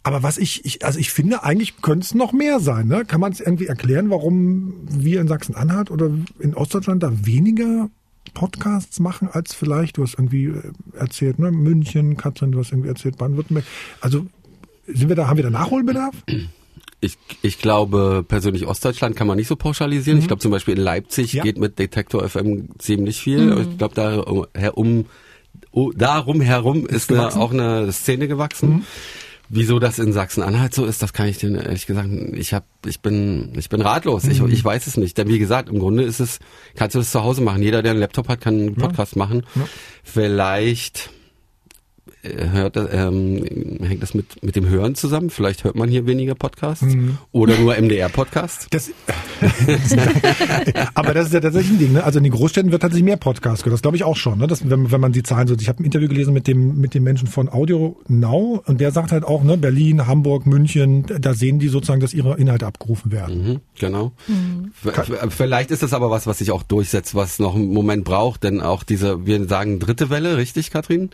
aber was ich, ich also ich finde, eigentlich könnte es noch mehr sein. Ne? Kann man es irgendwie erklären, warum wir in Sachsen-Anhalt oder in Ostdeutschland da weniger Podcasts machen als vielleicht, du hast irgendwie äh, erzählt, ne, München, Katrin, du hast irgendwie erzählt, Baden-Württemberg. Also sind wir da, haben wir da Nachholbedarf? Ich, ich glaube, persönlich Ostdeutschland kann man nicht so pauschalisieren. Mhm. Ich glaube zum Beispiel in Leipzig ja. geht mit Detektor FM ziemlich viel. Mhm. Ich glaube, da um, um, darum herum ist, ist eine, auch eine Szene gewachsen. Mhm. Wieso das in Sachsen-Anhalt so ist, das kann ich dir ehrlich gesagt, ich hab, ich bin, ich bin ratlos. Mhm. Ich, ich weiß es nicht. Denn wie gesagt, im Grunde ist es, kannst du das zu Hause machen. Jeder, der einen Laptop hat, kann einen Podcast ja. machen. Ja. Vielleicht hört, ähm, hängt das mit, mit dem Hören zusammen? Vielleicht hört man hier weniger Podcasts mhm. oder nur MDR-Podcasts? Das, aber das ist ja tatsächlich ein Ding. Ne? Also in den Großstädten wird tatsächlich mehr Podcasts gehört. Das glaube ich auch schon. Ne? Das, wenn, wenn man die Zahlen so. Ich habe ein Interview gelesen mit dem mit dem Menschen von Audio Now und der sagt halt auch, ne, Berlin, Hamburg, München, da sehen die sozusagen, dass ihre Inhalte abgerufen werden. Mhm, genau. Mhm. Vielleicht ist das aber was, was sich auch durchsetzt, was noch einen Moment braucht, denn auch diese, wir sagen dritte Welle, richtig, Katrin?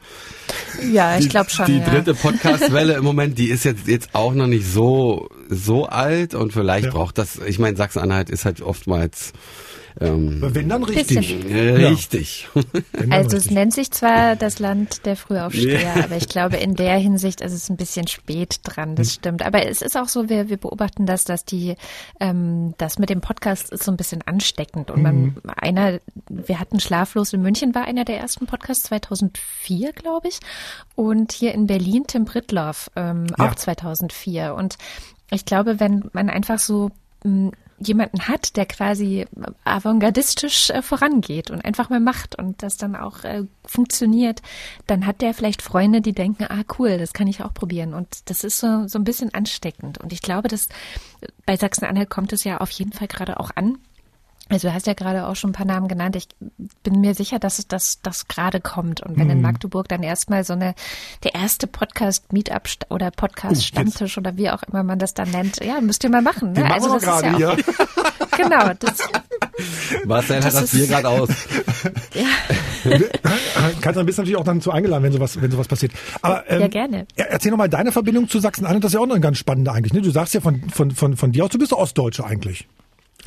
Ja. Ja, ich glaube schon. Die ja. dritte Podcast-Welle im Moment, die ist jetzt jetzt auch noch nicht so so alt und vielleicht ja. braucht das. Ich meine, Sachsen-Anhalt ist halt oftmals ähm, Wenn dann richtig. Äh, richtig. also es nennt sich zwar das Land der Frühaufsteher, ja. aber ich glaube in der Hinsicht ist es ein bisschen spät dran, das hm. stimmt. Aber es ist auch so, wir, wir beobachten das, dass die, ähm, das mit dem Podcast ist so ein bisschen ansteckend. Und man, mhm. einer, wir hatten Schlaflos in München, war einer der ersten Podcasts 2004, glaube ich. Und hier in Berlin Tim Brittloff, ähm, ja. auch 2004. Und ich glaube, wenn man einfach so hm, jemanden hat, der quasi avantgardistisch äh, vorangeht und einfach mal macht und das dann auch äh, funktioniert, dann hat der vielleicht Freunde, die denken, ah cool, das kann ich auch probieren. Und das ist so, so ein bisschen ansteckend. Und ich glaube, dass bei Sachsen-Anhalt kommt es ja auf jeden Fall gerade auch an. Also du hast ja gerade auch schon ein paar Namen genannt. Ich bin mir sicher, dass es das, das gerade kommt. Und wenn mhm. in Magdeburg dann erstmal so eine, der erste Podcast-Meetup oder Podcast-Stammtisch oder wie auch immer man das dann nennt, ja, müsst ihr mal machen. Ne? also das ist ja, auch, genau. Das, Marcel hat das Bier gerade aus. ja. Kannst du bist natürlich auch dann zu eingeladen, wenn sowas, wenn sowas passiert. Aber ähm, ja, gerne. Erzähl nochmal deine Verbindung zu Sachsen-Anhalt. Das ist ja auch noch eine ganz spannende eigentlich. Ne? Du sagst ja von, von, von, von dir aus, du bist Ostdeutsche eigentlich.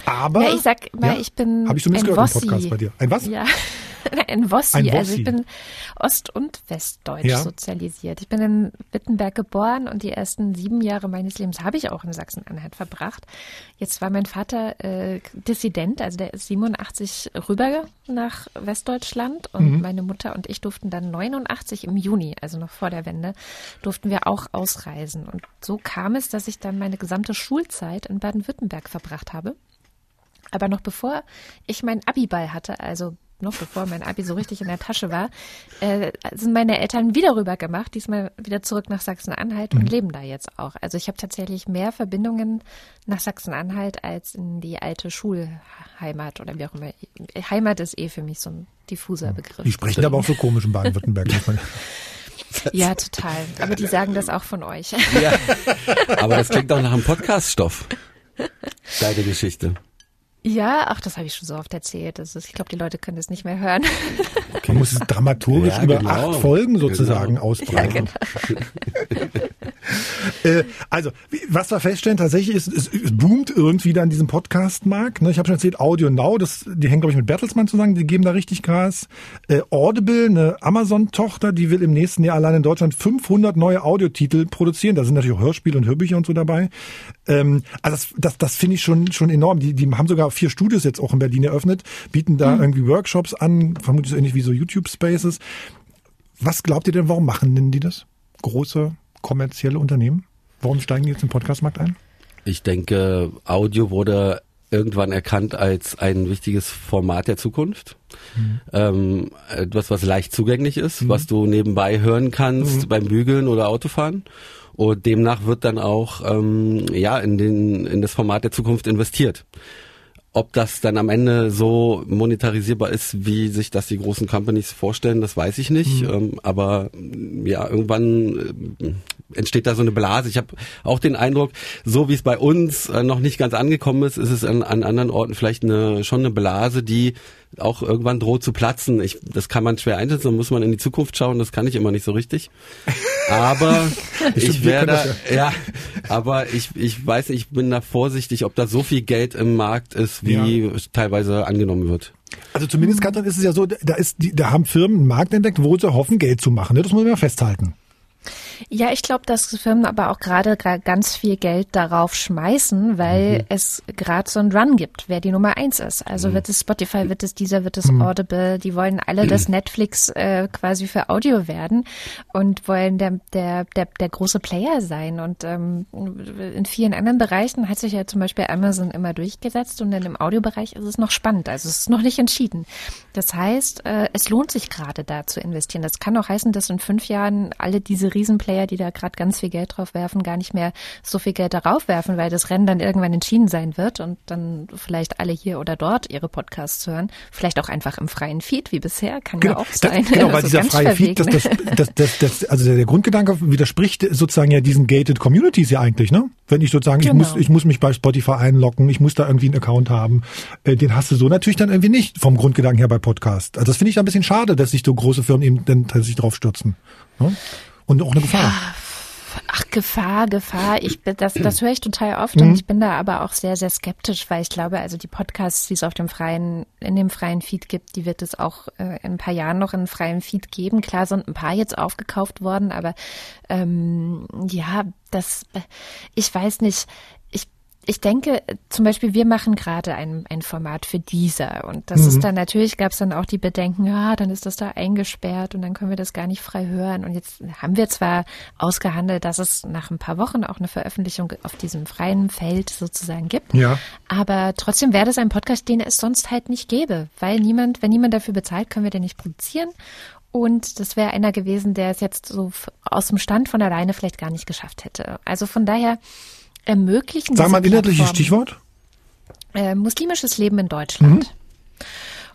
Aber. Ja, ich sag mal, ja, ich bin. Habe ich zumindest ein gehört Wossi. im Podcast bei dir. Ein was? Ja. Ein Wossi. Ein Wossi. Also ich bin ost- und westdeutsch Ja. sozialisiert. Ich bin in Wittenberg geboren und die ersten sieben Jahre meines Lebens habe ich auch in Sachsen-Anhalt verbracht. Jetzt war mein Vater äh, Dissident, also der ist 87 rüber nach Westdeutschland und meine Mutter und ich durften dann 89 im Juni, also noch vor der Wende, durften wir auch ausreisen. Und so kam es, dass ich dann meine gesamte Schulzeit in Baden-Württemberg verbracht habe. Aber noch bevor ich mein Abi-Ball hatte, also noch bevor mein Abi so richtig in der Tasche war, äh, sind meine Eltern wieder rüber gemacht, diesmal wieder zurück nach Sachsen-Anhalt und leben da jetzt auch. Also ich habe tatsächlich mehr Verbindungen nach Sachsen-Anhalt als in die alte Schulheimat oder wie auch immer. Heimat ist eh für mich so ein diffuser Begriff. Die sprechen aber auch so komisch in Baden-Württemberg. Ja, total. Aber die sagen das auch von euch. Ja. Aber das klingt doch nach einem Podcast-Stoff. Deine Geschichte. Ja, ach, das habe ich schon so oft erzählt. Das ist, ich glaube, die Leute können das nicht mehr hören. Man muss es dramaturgisch Ja, über genau. acht Folgen sozusagen Genau. ausbreiten. äh, also, was wir feststellen tatsächlich ist, es, es boomt irgendwie da in diesem Podcast-Markt. Ne? Ich habe schon erzählt, Audio Now, das, die hängen, glaube ich, mit Bertelsmann zusammen, die geben da richtig Gas. Äh, Audible, eine Amazon-Tochter, die will im nächsten Jahr allein in Deutschland 500 neue Audiotitel produzieren. Da sind natürlich auch Hörspiele und Hörbücher und so dabei. Ähm, also das, das, das finde ich schon, schon enorm. Die, die haben sogar vier Studios jetzt auch in Berlin eröffnet, bieten da irgendwie Workshops an, vermutlich so ähnlich wie so YouTube-Spaces. Was glaubt ihr denn, warum machen denn die das? Große kommerzielle Unternehmen? Warum steigen die jetzt im Podcastmarkt ein? Ich denke, Audio wurde irgendwann erkannt als ein wichtiges Format der Zukunft. Ähm, etwas, was leicht zugänglich ist, was du nebenbei hören kannst beim Bügeln oder Autofahren. Und demnach wird dann auch ähm, ja in den in das Format der Zukunft investiert. Ob das dann am Ende so monetarisierbar ist, wie sich das die großen Companies vorstellen, das weiß ich nicht. Ähm, aber mm, ja, irgendwann äh, entsteht da so eine Blase. Ich habe auch den Eindruck, so wie es bei uns äh, noch nicht ganz angekommen ist, ist es an, an anderen Orten vielleicht eine, schon eine Blase, die auch irgendwann droht zu platzen. Ich, das kann man schwer einschätzen, da muss man in die Zukunft schauen, das kann ich immer nicht so richtig. Aber ich werde, ja, aber ich, ich weiß, ich bin da vorsichtig, ob da so viel Geld im Markt ist, wie es teilweise angenommen wird. Also zumindest, Katrin, ist es ja so, da ist die, da haben Firmen einen Markt entdeckt, wo sie hoffen, Geld zu machen. ne? Das muss man ja festhalten. Ja, ich glaube, dass Firmen aber auch gerade ganz viel Geld darauf schmeißen, weil Mhm. es gerade so einen Run gibt, wer die Nummer eins ist. Also Mhm. wird es Spotify, wird es dieser, wird es Audible. Die wollen alle, dass Netflix äh, quasi für Audio werden und wollen der, der, der, der große Player sein. Und ähm, in vielen anderen Bereichen hat sich ja zum Beispiel Amazon immer durchgesetzt und dann im Audiobereich ist es noch spannend. Also es ist noch nicht entschieden. Das heißt, äh, es lohnt sich gerade da zu investieren. Das kann auch heißen, dass in fünf Jahren alle diese Riesenplayer, die da gerade ganz viel Geld drauf werfen, gar nicht mehr so viel Geld darauf werfen, weil das Rennen dann irgendwann entschieden sein wird und dann vielleicht alle hier oder dort ihre Podcasts hören. Vielleicht auch einfach im freien Feed, wie bisher, kann ja auch sein. Das, genau, weil Also dieser ganz freie Feed, das, das, das, das, also der, der Grundgedanke widerspricht sozusagen ja diesen gated Communities ja eigentlich, ne? Wenn ich sozusagen, ich Genau. muss, ich muss mich bei Spotify einloggen, ich muss da irgendwie einen Account haben, äh, den hast du so natürlich dann irgendwie nicht vom Grundgedanken her bei Podcast. Also das finde ich ein bisschen schade, dass sich so große Firmen eben dann tatsächlich drauf stürzen. Ne? Und auch eine Gefahr. Ach, Gefahr, Gefahr. Ich bin, das, das höre ich total oft Mhm. und ich bin da aber auch sehr, sehr skeptisch, weil ich glaube, also die Podcasts, die es auf dem freien, in dem freien Feed gibt, die wird es auch äh, in ein paar Jahren noch in einem freien Feed geben. Klar sind ein paar jetzt aufgekauft worden, aber ähm, ja, das, ich weiß nicht. Ich ich denke, zum Beispiel, wir machen gerade ein, ein Format für dieser und das ist dann natürlich, gab es dann auch die Bedenken, ja, dann ist das da eingesperrt und dann können wir das gar nicht frei hören. Und jetzt haben wir zwar ausgehandelt, dass es nach ein paar Wochen auch eine Veröffentlichung auf diesem freien Feld sozusagen gibt, Ja. aber trotzdem wäre das ein Podcast, den es sonst halt nicht gäbe, weil niemand, wenn niemand dafür bezahlt, können wir den nicht produzieren. Und das wäre einer gewesen, der es jetzt so aus dem Stand von alleine vielleicht gar nicht geschafft hätte. Also von daher ermöglichen Sag mal ein inhaltliches Stichwort. äh, muslimisches Leben in Deutschland. Mhm.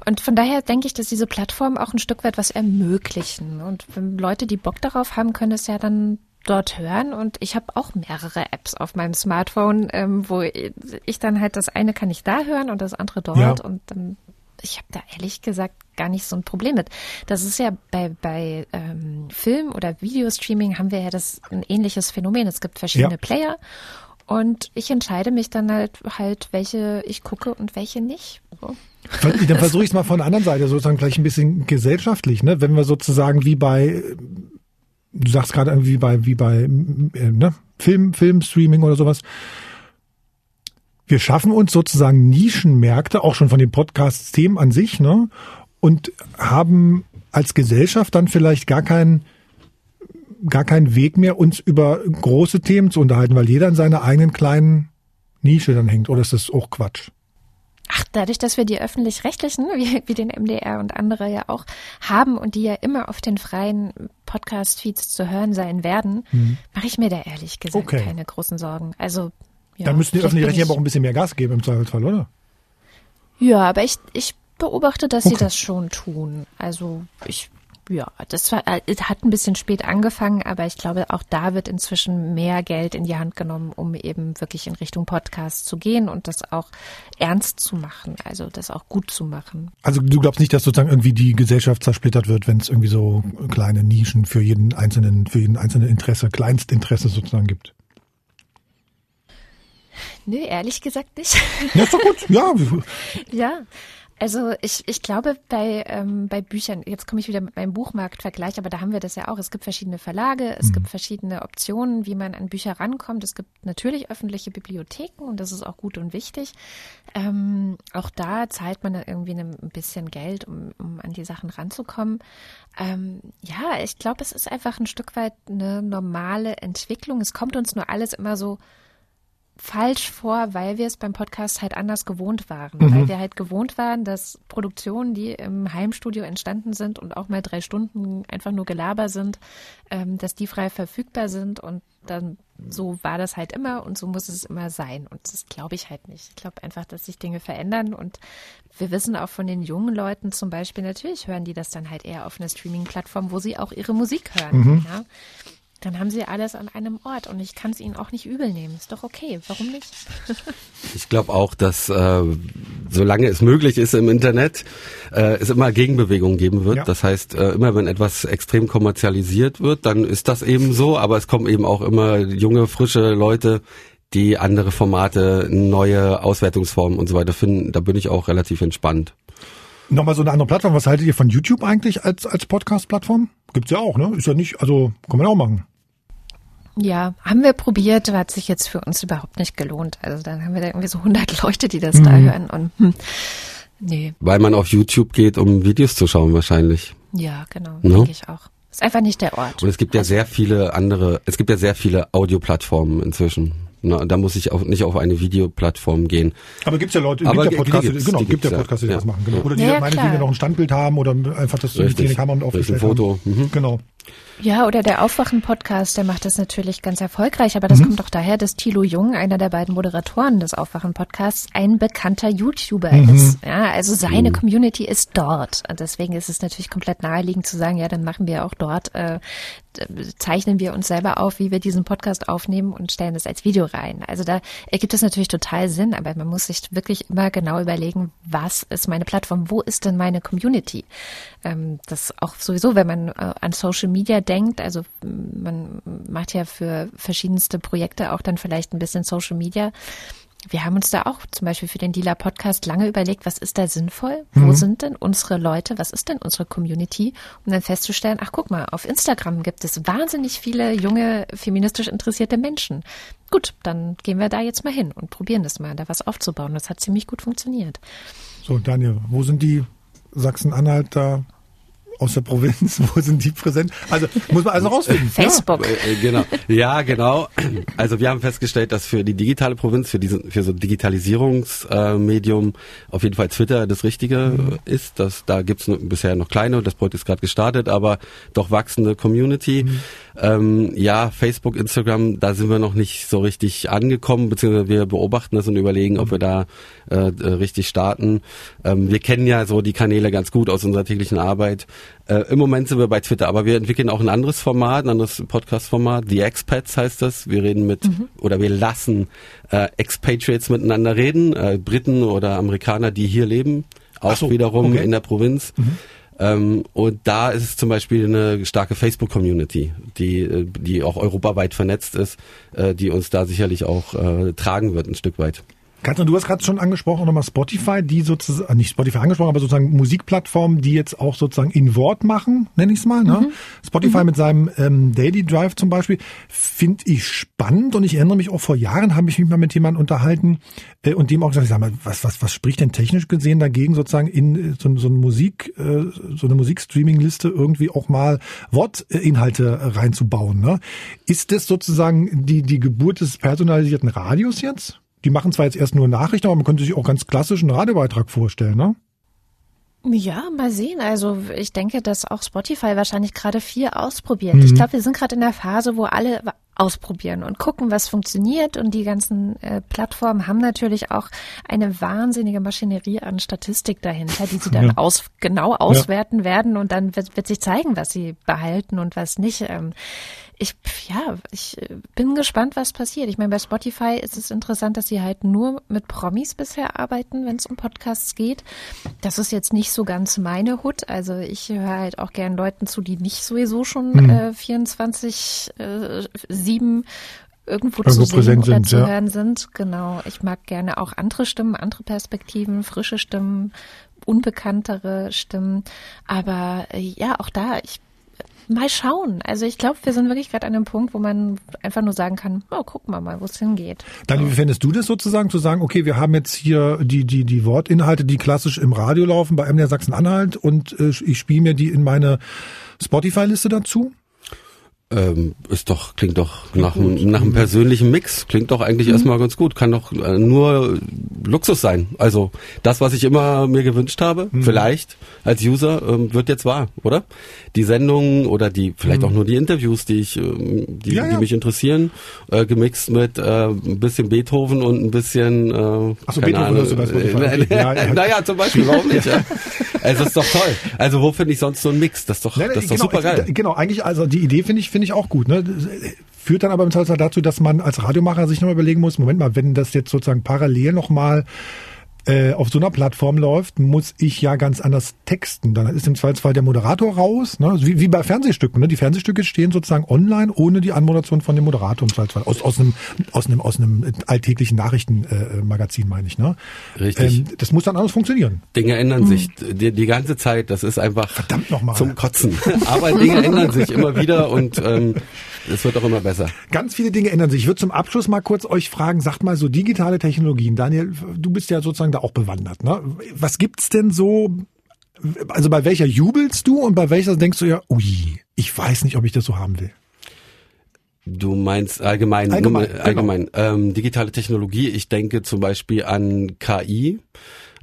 Und von daher denke ich, dass diese Plattformen auch ein Stück weit was ermöglichen. Und wenn Leute, die Bock darauf haben, können es ja dann dort hören. Und ich habe auch mehrere Apps auf meinem Smartphone, ähm, wo ich dann halt das eine kann ich da hören und das andere dort. Ja. Und dann, ich habe da ehrlich gesagt gar nicht so ein Problem mit. Das ist ja bei, bei ähm, Film- oder Videostreaming haben wir ja das ein ähnliches Phänomen. Es gibt verschiedene Ja. Player. Und ich entscheide mich dann halt, halt, welche ich gucke und welche nicht. Dann versuche ich es mal von der anderen Seite, sozusagen gleich ein bisschen gesellschaftlich, ne? Wenn wir sozusagen wie bei, du sagst gerade irgendwie bei, wie bei äh, ne? Film, Filmstreaming oder sowas. Wir schaffen uns sozusagen Nischenmärkte, auch schon von den Podcast-Themen an sich, ne? Und haben als Gesellschaft dann vielleicht gar keinen gar keinen Weg mehr, uns über große Themen zu unterhalten, weil jeder in seiner eigenen kleinen Nische dann hängt. Oder ist das auch Quatsch? Ach, dadurch, dass wir die öffentlich-rechtlichen, wie, wie den MDR und andere ja auch haben und die ja immer auf den freien Podcast-Feeds zu hören sein werden, mhm. mache ich mir da ehrlich gesagt okay. keine großen Sorgen. Also ja, Dann müssen die öffentlich-rechtlichen aber auch ein bisschen mehr Gas geben im Zweifelsfall, oder? Ja, aber ich, ich beobachte, dass okay. sie das schon tun. Also ich ja, das war, äh, hat ein bisschen spät angefangen, aber ich glaube, auch da wird inzwischen mehr Geld in die Hand genommen, um eben wirklich in Richtung Podcast zu gehen und das auch ernst zu machen, also das auch gut zu machen. Also du glaubst nicht, dass sozusagen irgendwie die Gesellschaft zersplittert wird, wenn es irgendwie so kleine Nischen für jeden einzelnen, für jeden einzelnen Interesse, Kleinstinteresse sozusagen gibt? Nö, ehrlich gesagt nicht. Ja, ist doch gut, ja. ja, also ich, ich glaube bei, ähm, bei Büchern, jetzt komme ich wieder mit meinem Buchmarktvergleich, aber da haben wir das ja auch. Es gibt verschiedene Verlage, es mhm. gibt verschiedene Optionen, wie man an Bücher rankommt. Es gibt natürlich öffentliche Bibliotheken und das ist auch gut und wichtig. Ähm, auch da zahlt man dann irgendwie ein bisschen Geld, um, um an die Sachen ranzukommen. Ähm, ja, ich glaube, es ist einfach ein Stück weit eine normale Entwicklung. Es kommt uns nur alles immer so falsch vor, weil wir es beim Podcast halt anders gewohnt waren. Mhm. Weil wir halt gewohnt waren, dass Produktionen, die im Heimstudio entstanden sind und auch mal drei Stunden einfach nur Gelaber sind, ähm, dass die frei verfügbar sind und dann so war das halt immer und so muss es immer sein. Und das glaube ich halt nicht. Ich glaube einfach, dass sich Dinge verändern und wir wissen auch von den jungen Leuten zum Beispiel, natürlich hören die das dann halt eher auf einer Streaming-Plattform, wo sie auch ihre Musik hören. Mhm. Ja? Dann haben sie alles an einem Ort und ich kann es ihnen auch nicht übel nehmen. Ist doch okay. Warum nicht? ich glaube auch, dass äh, solange es möglich ist im Internet, äh, es immer Gegenbewegungen geben wird. Ja. Das heißt, äh, immer wenn etwas extrem kommerzialisiert wird, dann ist das eben so. Aber es kommen eben auch immer junge, frische Leute, die andere Formate, neue Auswertungsformen und so weiter finden. Da bin ich auch relativ entspannt. Nochmal so eine andere Plattform. Was haltet ihr von YouTube eigentlich als, als Podcast-Plattform? Gibt's ja auch, ne? Ist ja nicht, also kann man auch machen. Ja, haben wir probiert, hat sich jetzt für uns überhaupt nicht gelohnt. Also dann haben wir da irgendwie so 100 Leute, die das mhm. da hören und hm, nee. Weil man auf YouTube geht, um Videos zu schauen wahrscheinlich. Ja, genau, no? denke ich auch. Ist einfach nicht der Ort. Und es gibt ja also, sehr viele andere, es gibt ja sehr viele Audioplattformen inzwischen. Na, da muss ich auch nicht auf eine Videoplattform gehen. Aber gibt's ja Leute, gibt ja Podcasts, die, genau, gibt ja Podcasts, die ja. das machen, genau. Oder die ja, meinetwegen noch ein Standbild haben oder einfach das Richtig. in die Kamera und aufgestellt ein Foto. haben. Mhm. Genau. Ja, oder der Aufwachen-Podcast, der macht das natürlich ganz erfolgreich, aber das mhm. kommt doch daher, dass Thilo Jung, einer der beiden Moderatoren des Aufwachen-Podcasts, ein bekannter YouTuber mhm. ist. Ja, also seine mhm. Community ist dort. Und deswegen ist es natürlich komplett naheliegend zu sagen, ja, dann machen wir auch dort, äh, zeichnen wir uns selber auf, wie wir diesen Podcast aufnehmen und stellen das als Video rein. Also da ergibt es natürlich total Sinn, aber man muss sich wirklich immer genau überlegen, was ist meine Plattform, wo ist denn meine Community? Ähm, das auch sowieso, wenn man äh, an Social Media denkt. Also man macht ja für verschiedenste Projekte auch dann vielleicht ein bisschen Social Media. Wir haben uns da auch zum Beispiel für den Dealer Podcast lange überlegt, was ist da sinnvoll? Mhm. Wo sind denn unsere Leute? Was ist denn unsere Community? Um dann festzustellen, ach guck mal, auf Instagram gibt es wahnsinnig viele junge, feministisch interessierte Menschen. Gut, dann gehen wir da jetzt mal hin und probieren das mal, da was aufzubauen. Das hat ziemlich gut funktioniert. So, Daniel, wo sind die Sachsen-Anhalter aus der Provinz, wo sind die präsent? Also muss man also rausfinden. Facebook. Ja. Äh, äh, genau. Ja, genau. Also wir haben festgestellt, dass für die digitale Provinz, für diesen, für so Digitalisierungsmedium äh, auf jeden Fall Twitter das Richtige mhm. ist. Das, da gibt's bisher noch kleine, das Projekt ist gerade gestartet, aber doch wachsende Community. Mhm. Ähm, ja, Facebook, Instagram, da sind wir noch nicht so richtig angekommen, beziehungsweise wir beobachten das und überlegen, mhm. ob wir da äh, äh, richtig starten. Ähm, wir kennen ja so die Kanäle ganz gut aus unserer täglichen Arbeit. Äh, Im Moment sind wir bei Twitter, aber wir entwickeln auch ein anderes Format, ein anderes Podcast-Format. The Expats heißt das. Wir reden mit mhm. oder wir lassen äh, Expatriates miteinander reden, äh, Briten oder Amerikaner, die hier leben, auch so, wiederum okay. in der Provinz. Mhm. Ähm, und da ist es zum Beispiel eine starke Facebook-Community, die, äh, die auch europaweit vernetzt ist, äh, die uns da sicherlich auch äh, tragen wird ein Stück weit. Katrin, du hast gerade schon angesprochen, nochmal Spotify, die sozusagen, äh, nicht Spotify angesprochen, aber sozusagen Musikplattformen, die jetzt auch sozusagen in Wort machen, nenne ich es mal. Ne? Mhm. Spotify mhm. mit seinem ähm, Daily Drive zum Beispiel, finde ich spannend und ich erinnere mich auch vor Jahren, habe ich mich mal mit jemandem unterhalten äh, und dem auch gesagt, ich sag mal, was, was, was spricht denn technisch gesehen dagegen, sozusagen in äh, so, so eine Musik, äh, so eine Musikstreaming-Liste irgendwie auch mal Wortinhalte reinzubauen. Ne? Ist das sozusagen die, die Geburt des personalisierten Radios jetzt? Die machen zwar jetzt erst nur Nachrichten, aber man könnte sich auch ganz klassisch einen Radiobeitrag vorstellen, ne? Ja, mal sehen. Also ich denke, dass auch Spotify wahrscheinlich gerade viel ausprobiert. Mhm. Ich glaube, wir sind gerade in der Phase, wo alle ausprobieren und gucken, was funktioniert. Und die ganzen äh, Plattformen haben natürlich auch eine wahnsinnige Maschinerie an Statistik dahinter, die sie dann ja. aus, genau auswerten ja. werden und dann wird, wird sich zeigen, was sie behalten und was nicht. Ähm, ich, ja, ich äh, bin gespannt, was passiert. Ich meine, bei Spotify ist es interessant, dass sie halt nur mit Promis bisher arbeiten, wenn es um Podcasts geht. Das ist jetzt nicht so ganz meine Hut. Also ich höre halt auch gern Leuten zu, die nicht sowieso schon mhm. äh, 24 äh, 7 irgendwo, irgendwo zu sehen oder sind, zu ja. hören sind. Genau. Ich mag gerne auch andere Stimmen, andere Perspektiven, frische Stimmen, unbekanntere Stimmen. Aber äh, ja, auch da, ich Mal schauen. Also ich glaube, wir sind wirklich gerade an einem Punkt, wo man einfach nur sagen kann, oh, gucken wir mal, wo es hingeht. Dann, wie fändest du das sozusagen, zu sagen, okay, wir haben jetzt hier die, die, die Wortinhalte, die klassisch im Radio laufen bei MDR Sachsen-Anhalt und äh, ich spiele mir die in meine Spotify-Liste dazu? Ähm, ist doch, klingt doch nach, einem, nach einem persönlichen Mix. Klingt doch eigentlich mhm. erstmal ganz gut. Kann doch äh, nur Luxus sein. Also das, was ich immer mir gewünscht habe, mhm. vielleicht als User, ähm, wird jetzt wahr, oder? Die Sendungen oder die, vielleicht mhm. auch nur die Interviews, die ich, ähm, die, ja, ja. die mich interessieren, äh, gemixt mit äh, ein bisschen Beethoven und ein bisschen, äh, Achso, Beethoven Ahnung, du bei äh, ja, ja. Naja, zum Beispiel, warum nicht? ja? Also ist doch toll. Also wo finde ich sonst so einen Mix? Das ist doch, das ist doch genau, super geil. Genau, eigentlich, also die Idee finde ich finde ich auch gut. Ne? Führt dann aber im Zweifelsfall dazu, dass man als Radiomacher sich nochmal überlegen muss, Moment mal, wenn das jetzt sozusagen parallel nochmal äh, auf so einer Plattform läuft, muss ich ja ganz anders texten. Dann ist im Zweifelsfall der Moderator raus, ne? wie, wie bei Fernsehstücken. Ne? Die Fernsehstücke stehen sozusagen online ohne die Anmoderation von dem Moderator im Zweifelsfall. Aus, aus, einem, aus, einem, aus einem alltäglichen Nachrichtenmagazin, äh, meine ich. Ne? Richtig. Ähm, das muss dann anders funktionieren. Dinge ändern hm. sich die, die ganze Zeit. Das ist einfach Verdammt noch mal. zum Kotzen. Aber Dinge ändern sich immer wieder und ähm, es wird auch immer besser. Ganz viele Dinge ändern sich. Ich würde zum Abschluss mal kurz euch fragen, sagt mal so digitale Technologien. Daniel, du bist ja sozusagen da auch bewandert. Ne? Was gibt's denn so, also bei welcher jubelst du und bei welcher denkst du ja, ui, ich weiß nicht, ob ich das so haben will? Du meinst allgemein, allgemein, allgemein genau. ähm, digitale Technologie. Ich denke zum Beispiel an KI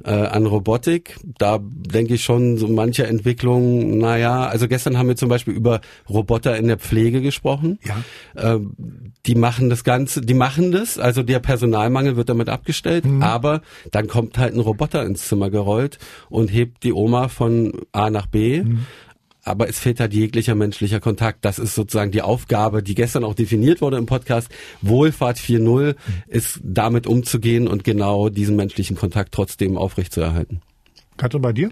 äh, an Robotik. Da denke ich schon so manche Entwicklungen, naja, also gestern haben wir zum Beispiel über Roboter in der Pflege gesprochen. Ja. Äh, die machen das Ganze, die machen das, also der Personalmangel wird damit abgestellt, mhm. aber dann kommt halt ein Roboter ins Zimmer gerollt und hebt die Oma von A nach B. Mhm aber es fehlt halt jeglicher menschlicher Kontakt. Das ist sozusagen die Aufgabe, die gestern auch definiert wurde im Podcast. Wohlfahrt 4.0 ist damit umzugehen und genau diesen menschlichen Kontakt trotzdem aufrechtzuerhalten. Katrin, bei dir?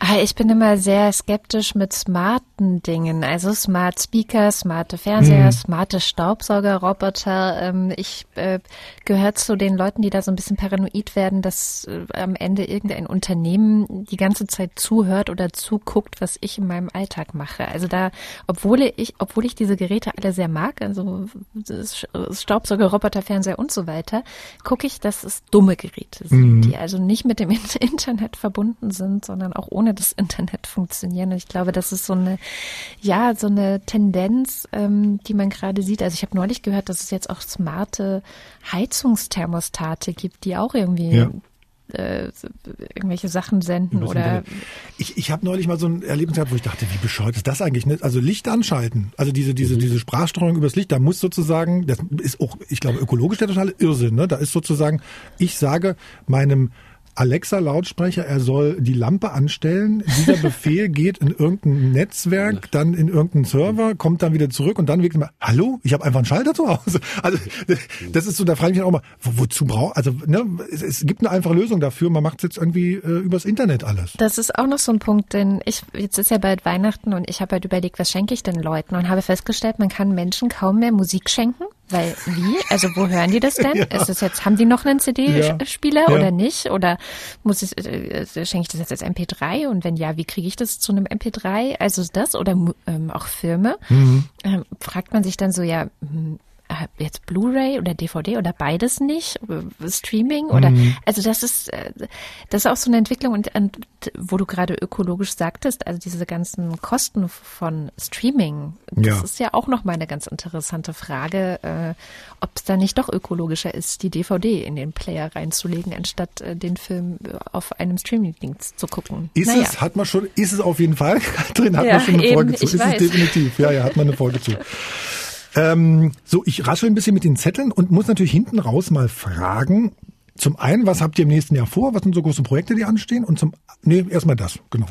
Ah, ich bin immer sehr skeptisch mit smarten Dingen, also Smart Speaker, smarte Fernseher, mhm. smarte Staubsaugerroboter. Ähm, ich äh, gehöre zu den Leuten, die da so ein bisschen paranoid werden, dass äh, am Ende irgendein Unternehmen die ganze Zeit zuhört oder zuguckt, was ich in meinem Alltag mache. Also da, obwohl ich, obwohl ich diese Geräte alle sehr mag, also Staubsaugerroboter, Fernseher und so weiter, gucke ich, dass es dumme Geräte sind, mhm. die also nicht mit dem Internet verbunden sind, sondern auch ohne ohne das Internet funktionieren. Und ich glaube, das ist so eine, ja, so eine Tendenz, ähm, die man gerade sieht. Also ich habe neulich gehört, dass es jetzt auch smarte Heizungsthermostate gibt, die auch irgendwie ja äh, irgendwelche Sachen senden oder ich, ich habe neulich mal so ein Erlebnis gehabt, wo ich dachte, wie bescheuert ist das eigentlich? Ne? Also Licht anschalten, also diese diese mhm. diese Sprachsteuerung übers Licht, da muss sozusagen, das ist auch, ich glaube, ökologisch der totale Irrsinn. Ne? Da ist sozusagen, ich sage meinem Alexa-Lautsprecher, er soll die Lampe anstellen. Dieser Befehl geht in irgendein Netzwerk, dann in irgendeinen Server, kommt dann wieder zurück und dann wirklich mal, hallo, ich habe einfach einen Schalter zu Hause. Also das ist so, da frage ich mich auch mal, wo, wozu braucht, also ne, es, es, gibt eine einfache Lösung dafür, man macht es jetzt irgendwie äh, übers Internet alles. Das ist auch noch so ein Punkt, denn ich, jetzt ist ja bald Weihnachten und ich habe halt überlegt, was schenke ich den Leuten und habe festgestellt, man kann Menschen kaum mehr Musik schenken Weil wie? Also wo hören die das denn? Ja. Ist es jetzt, haben die noch einen CD-Spieler ja. ja. oder nicht? Oder muss ich, äh, schenke ich das jetzt als MP3? Und wenn ja, wie kriege ich das zu einem MP3? Also das oder ähm, auch Filme? Mhm. Ähm, fragt man sich dann so, ja, hm, äh, jetzt Blu-ray oder DVD oder beides nicht, äh, Streaming oder mhm. also das ist äh, das ist auch so eine Entwicklung und, und wo du gerade ökologisch sagtest, also diese ganzen Kosten von Streaming, das ja. ist ja auch noch mal eine ganz interessante Frage, äh, ob es da nicht doch ökologischer ist, die DVD in den Player reinzulegen, anstatt äh, den Film auf einem Streaming-Dienst zu gucken. Ist naja. es, hat man schon, ist es auf jeden Fall. Drin hat ja, man schon eine eben, Folge zu. Ist weiß. es definitiv. Ja, ja, hat man eine Folge zu. Ähm, so, ich raschel ein bisschen mit den Zetteln und muss natürlich hinten raus mal fragen. Zum einen, was habt ihr im nächsten Jahr vor? Was sind so große Projekte, die anstehen? Und zum, nee, erstmal das, genau.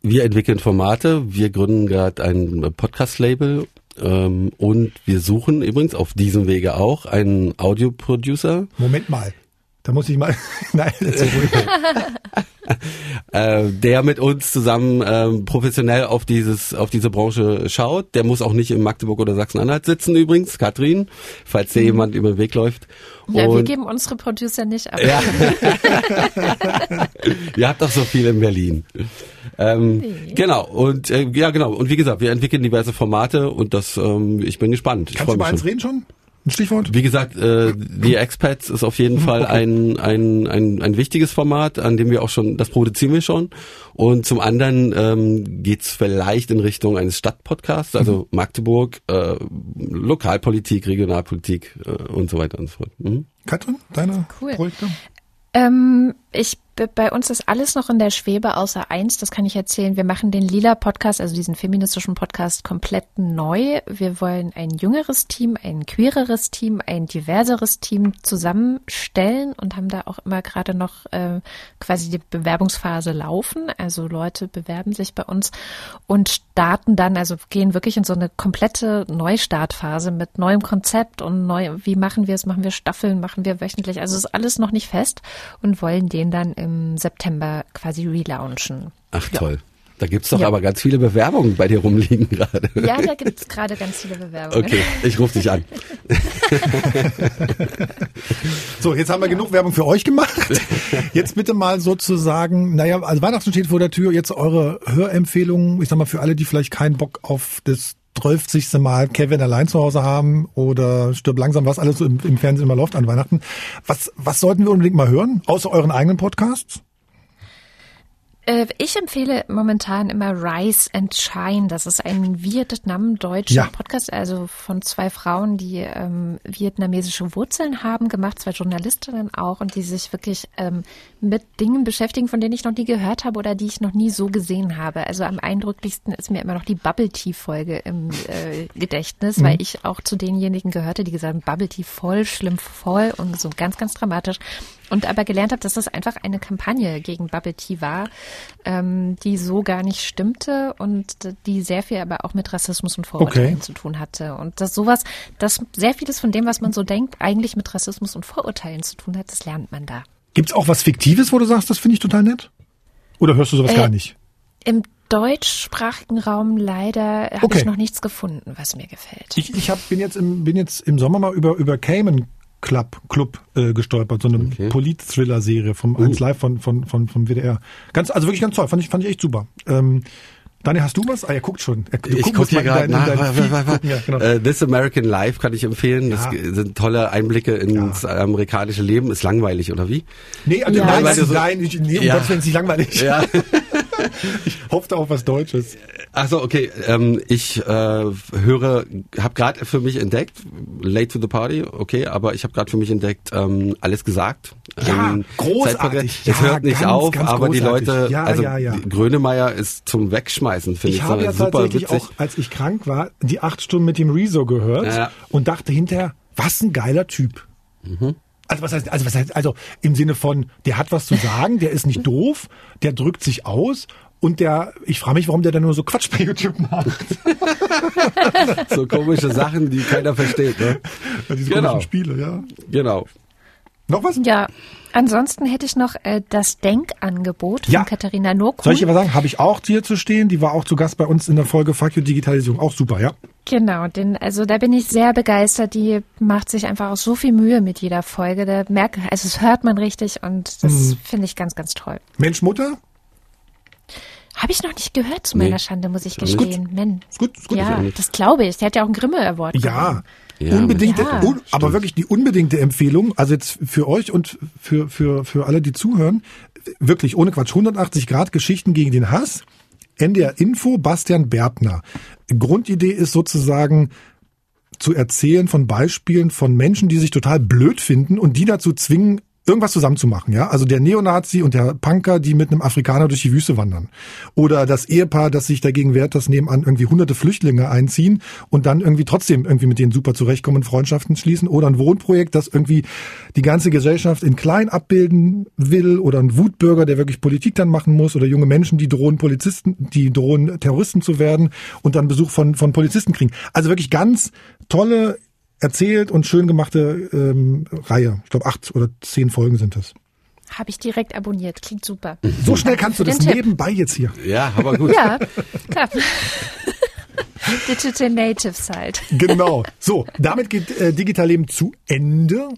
Wir entwickeln Formate, wir gründen gerade ein Podcast-Label ähm, und wir suchen übrigens auf diesem Wege auch einen Audio-Producer. Moment mal, da muss ich mal, nein, äh, der mit uns zusammen ähm, professionell auf dieses auf diese Branche schaut. Der muss auch nicht in Magdeburg oder Sachsen-Anhalt sitzen übrigens, Katrin, falls dir mhm. jemand über den Weg läuft. Ja, und, wir geben unsere Producer nicht ab. Ja. Ihr habt doch so viel in Berlin. Ähm, nee. Genau und äh, ja genau und wie gesagt, wir entwickeln diverse Formate und das ähm, ich bin gespannt. Kannst du mal eins reden schon? Ein Stichwort? Wie gesagt, äh, die Expats ist auf jeden Fall okay. ein, ein, ein, ein wichtiges Format, an dem wir auch schon, das produzieren wir schon. Und zum anderen ähm, geht vielleicht in Richtung eines Stadtpodcasts, also mhm. Magdeburg, äh, Lokalpolitik, Regionalpolitik äh, und so weiter und so fort. Mhm. Katrin, deine cool. Projekte? Ähm, ich bei uns ist alles noch in der Schwebe außer eins, das kann ich erzählen. Wir machen den Lila Podcast, also diesen feministischen Podcast komplett neu. Wir wollen ein jüngeres Team, ein queereres Team, ein diverseres Team zusammenstellen und haben da auch immer gerade noch äh, quasi die Bewerbungsphase laufen. Also Leute bewerben sich bei uns und starten dann, also gehen wirklich in so eine komplette Neustartphase mit neuem Konzept und neu, wie machen wir es? Machen wir Staffeln? Machen wir wöchentlich? Also ist alles noch nicht fest und wollen den dann im im September quasi relaunchen. Ach toll. Da gibt's doch ja. aber ganz viele Bewerbungen bei dir rumliegen gerade. Ja, da gibt's gerade ganz viele Bewerbungen. Okay, ich rufe dich an. so, jetzt haben wir ja. genug Werbung für euch gemacht. Jetzt bitte mal sozusagen, naja, also Weihnachten steht vor der Tür, jetzt eure Hörempfehlungen, ich sag mal für alle, die vielleicht keinen Bock auf das 12. Mal Kevin allein zu Hause haben oder stirb langsam, was alles so im, im Fernsehen immer läuft an Weihnachten. Was, was sollten wir unbedingt mal hören, außer euren eigenen Podcasts? Äh, ich empfehle momentan immer Rise and Shine. Das ist ein Vietnam-deutscher ja. Podcast, also von zwei Frauen, die ähm, vietnamesische Wurzeln haben, gemacht, zwei Journalistinnen auch, und die sich wirklich ähm, mit Dingen beschäftigen, von denen ich noch nie gehört habe oder die ich noch nie so gesehen habe. Also am eindrücklichsten ist mir immer noch die Bubble Tea-Folge im äh, Gedächtnis, mhm. weil ich auch zu denjenigen gehörte, die gesagt haben, Bubble Tea voll schlimm, voll und so ganz, ganz dramatisch. Und aber gelernt habe, dass das einfach eine Kampagne gegen Bubble Tea war, ähm, die so gar nicht stimmte und die sehr viel aber auch mit Rassismus und Vorurteilen okay. zu tun hatte. Und dass sowas, dass sehr vieles von dem, was man so denkt, eigentlich mit Rassismus und Vorurteilen zu tun hat, das lernt man da. Gibt's auch was Fiktives, wo du sagst, das finde ich total nett? Oder hörst du sowas äh, gar nicht? Im deutschsprachigen Raum leider habe okay. ich noch nichts gefunden, was mir gefällt. Ich, ich hab, bin, jetzt im, bin jetzt im Sommer mal über, über Cayman Club, Club äh, gestolpert, so eine okay. Polit-Thriller-Serie vom uh. 1 Live von, von, von, vom WDR. Ganz, also wirklich ganz toll, fand ich, fand ich echt super. Ähm, Daniel, hast du was? Ah, er guckt schon. Er, ich gucke hier gerade nach. Ja, genau. uh, This American Life kann ich empfehlen. Das ja. sind tolle Einblicke ins ja. amerikanische Leben. Ist langweilig, oder wie? Nee, also nein, nein, so, nein, ich, nee, um ja. Gottes Willen, ist nicht langweilig. Ja. ich hoffe auf was Deutsches. Also okay, ähm, ich äh, höre, habe gerade für mich entdeckt, Late to the Party, okay, aber ich habe gerade für mich entdeckt, ähm, alles gesagt. Ja, ähm, großartig. Es ja, hört nicht ganz, auf, ganz aber großartig. die Leute, ja, also ja, ja. Grönemeyer ist zum Wegschmeißen, finde ich. Ich habe ja super tatsächlich witzig. auch, als ich krank war, die acht Stunden mit dem Rezo gehört ja. und dachte hinterher, was ein geiler Typ. Mhm. Also was heißt, also was heißt, also im Sinne von, der hat was zu sagen, der ist nicht doof, der drückt sich aus und der, ich frage mich, warum der dann nur so Quatsch bei YouTube macht. so komische Sachen, die keiner versteht, ne? Ja, diese genau. komischen Spiele, ja. Genau. Noch was? Ja, Ansonsten hätte ich noch äh, das Denkangebot Ja. von Katharina Nurkun. Soll ich was sagen? Habe ich auch hier zu stehen. Die war auch zu Gast bei uns in der Folge Fuck You Digitalisierung. Auch super, ja. Genau, denn also da bin ich sehr begeistert. Die macht sich einfach auch so viel Mühe mit jeder Folge. Da merke, also es hört man richtig und das Mhm. finde ich ganz, ganz toll. Mensch, Mutter? Habe ich noch nicht gehört zu Nee. meiner Schande, muss ich Ist gut. gestehen. Men. Ist gut, ist gut. Ja, nicht. das glaube ich. Der hat ja auch einen Grimme Award. Ja, Ja, unbedingt, Ja. un, aber wirklich die unbedingte Empfehlung, also jetzt für euch und für, für, für alle, die zuhören, wirklich ohne Quatsch, 180 Grad Geschichten gegen den Hass. NDR Info, Bastian Berbner. Grundidee ist sozusagen zu erzählen von Beispielen von Menschen, die sich total blöd finden und die dazu zwingen, irgendwas zusammenzumachen, ja? Also der Neonazi und der Punker, die mit einem Afrikaner durch die Wüste wandern. Oder das Ehepaar, das sich dagegen wehrt, dass nebenan irgendwie hunderte Flüchtlinge einziehen und dann irgendwie trotzdem irgendwie mit denen super zurechtkommen und Freundschaften schließen. Oder ein Wohnprojekt, das irgendwie die ganze Gesellschaft in klein abbilden will. Oder ein Wutbürger, der wirklich Politik dann machen muss. Oder junge Menschen, die drohen Polizisten, die drohen Terroristen zu werden und dann Besuch von, von Polizisten kriegen. Also wirklich ganz tolle erzählt und schön gemachte ähm, Reihe. Ich glaube, acht oder zehn Folgen sind es. Habe ich direkt abonniert. Klingt super. So schnell kannst du das Tipp. nebenbei jetzt hier. Ja, aber gut. Ja, klar. Digital Natives halt. Genau. So, damit geht äh, Digital Leben zu Ende.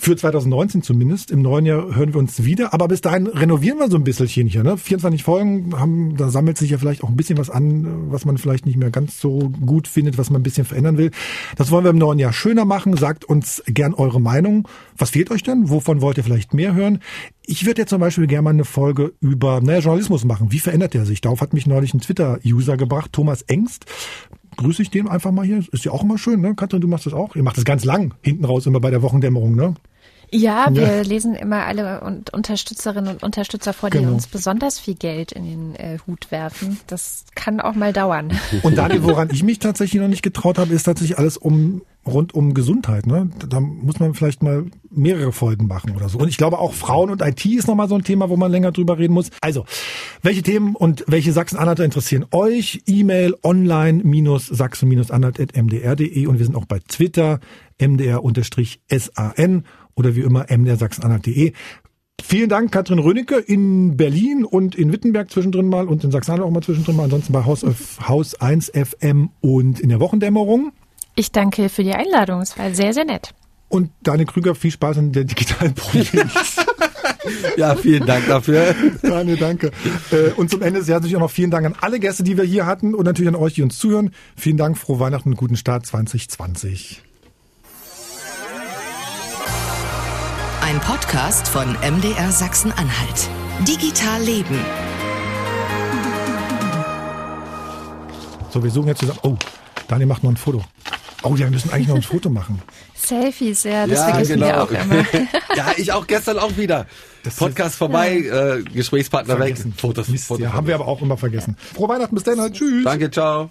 Für 2019 zumindest. Im neuen Jahr hören wir uns wieder. Aber bis dahin renovieren wir so ein bisschen hier. Ne? 24 Folgen, haben, da sammelt sich ja vielleicht auch ein bisschen was an, was man vielleicht nicht mehr ganz so gut findet, was man ein bisschen verändern will. Das wollen wir im neuen Jahr schöner machen. Sagt uns gern eure Meinung. Was fehlt euch denn? Wovon wollt ihr vielleicht mehr hören? Ich würde ja zum Beispiel gerne mal eine Folge über naja, Journalismus machen. Wie verändert der sich? Darauf hat mich neulich ein Twitter-User gebracht, Thomas Engst grüße ich den einfach mal hier. Ist ja auch immer schön, ne? Katrin, du machst das auch. Ihr macht das ganz lang, hinten raus, immer bei der Wochendämmerung, ne? Ja, wir lesen immer alle und Unterstützerinnen und Unterstützer vor, die Genau. uns besonders viel Geld in den äh, Hut werfen. Das kann auch mal dauern. Und Daniel, woran ich mich tatsächlich noch nicht getraut habe, ist tatsächlich alles um rund um Gesundheit. Ne? Da muss man vielleicht mal mehrere Folgen machen oder so. Und ich glaube auch Frauen und IT ist nochmal so ein Thema, wo man länger drüber reden muss. Also, welche Themen und welche Sachsen-Anhalter interessieren euch? E-Mail online-sachsen-anhalt.mdr.de und wir sind auch bei Twitter mdr-san oder wie immer mdr-sachsen-anhalt.de. Vielen Dank, Katrin Rönecke in Berlin und in Wittenberg zwischendrin mal und in Sachsen-Anhalt auch mal zwischendrin mal. Ansonsten bei Haus, Haus 1 FM und in der Wochendämmerung. Ich danke für die Einladung. Es war sehr, sehr nett. Und Daniel Krüger, viel Spaß in der digitalen Provinz. Ja, vielen Dank dafür. Daniel, danke. Äh, Und zum Ende sehr natürlich auch noch vielen Dank an alle Gäste, die wir hier hatten und natürlich an euch, die uns zuhören. Vielen Dank, frohe Weihnachten und guten Start 2020. Ein Podcast von MDR Sachsen-Anhalt. Digital Leben. So, wir suchen jetzt zusammen. Oh, Daniel macht noch ein Foto. Oh ja, wir müssen eigentlich noch ein Foto machen. Selfies, ja, das ja, vergessen genau. wir auch immer. ja, ich auch gestern auch wieder. Das Podcast vorbei, äh, Gesprächspartner Vergessen. weg. Fotos, Mist, Fotos ja, haben wir aber auch immer vergessen. Frohe Weihnachten, bis dann. Tschüss. Danke, ciao.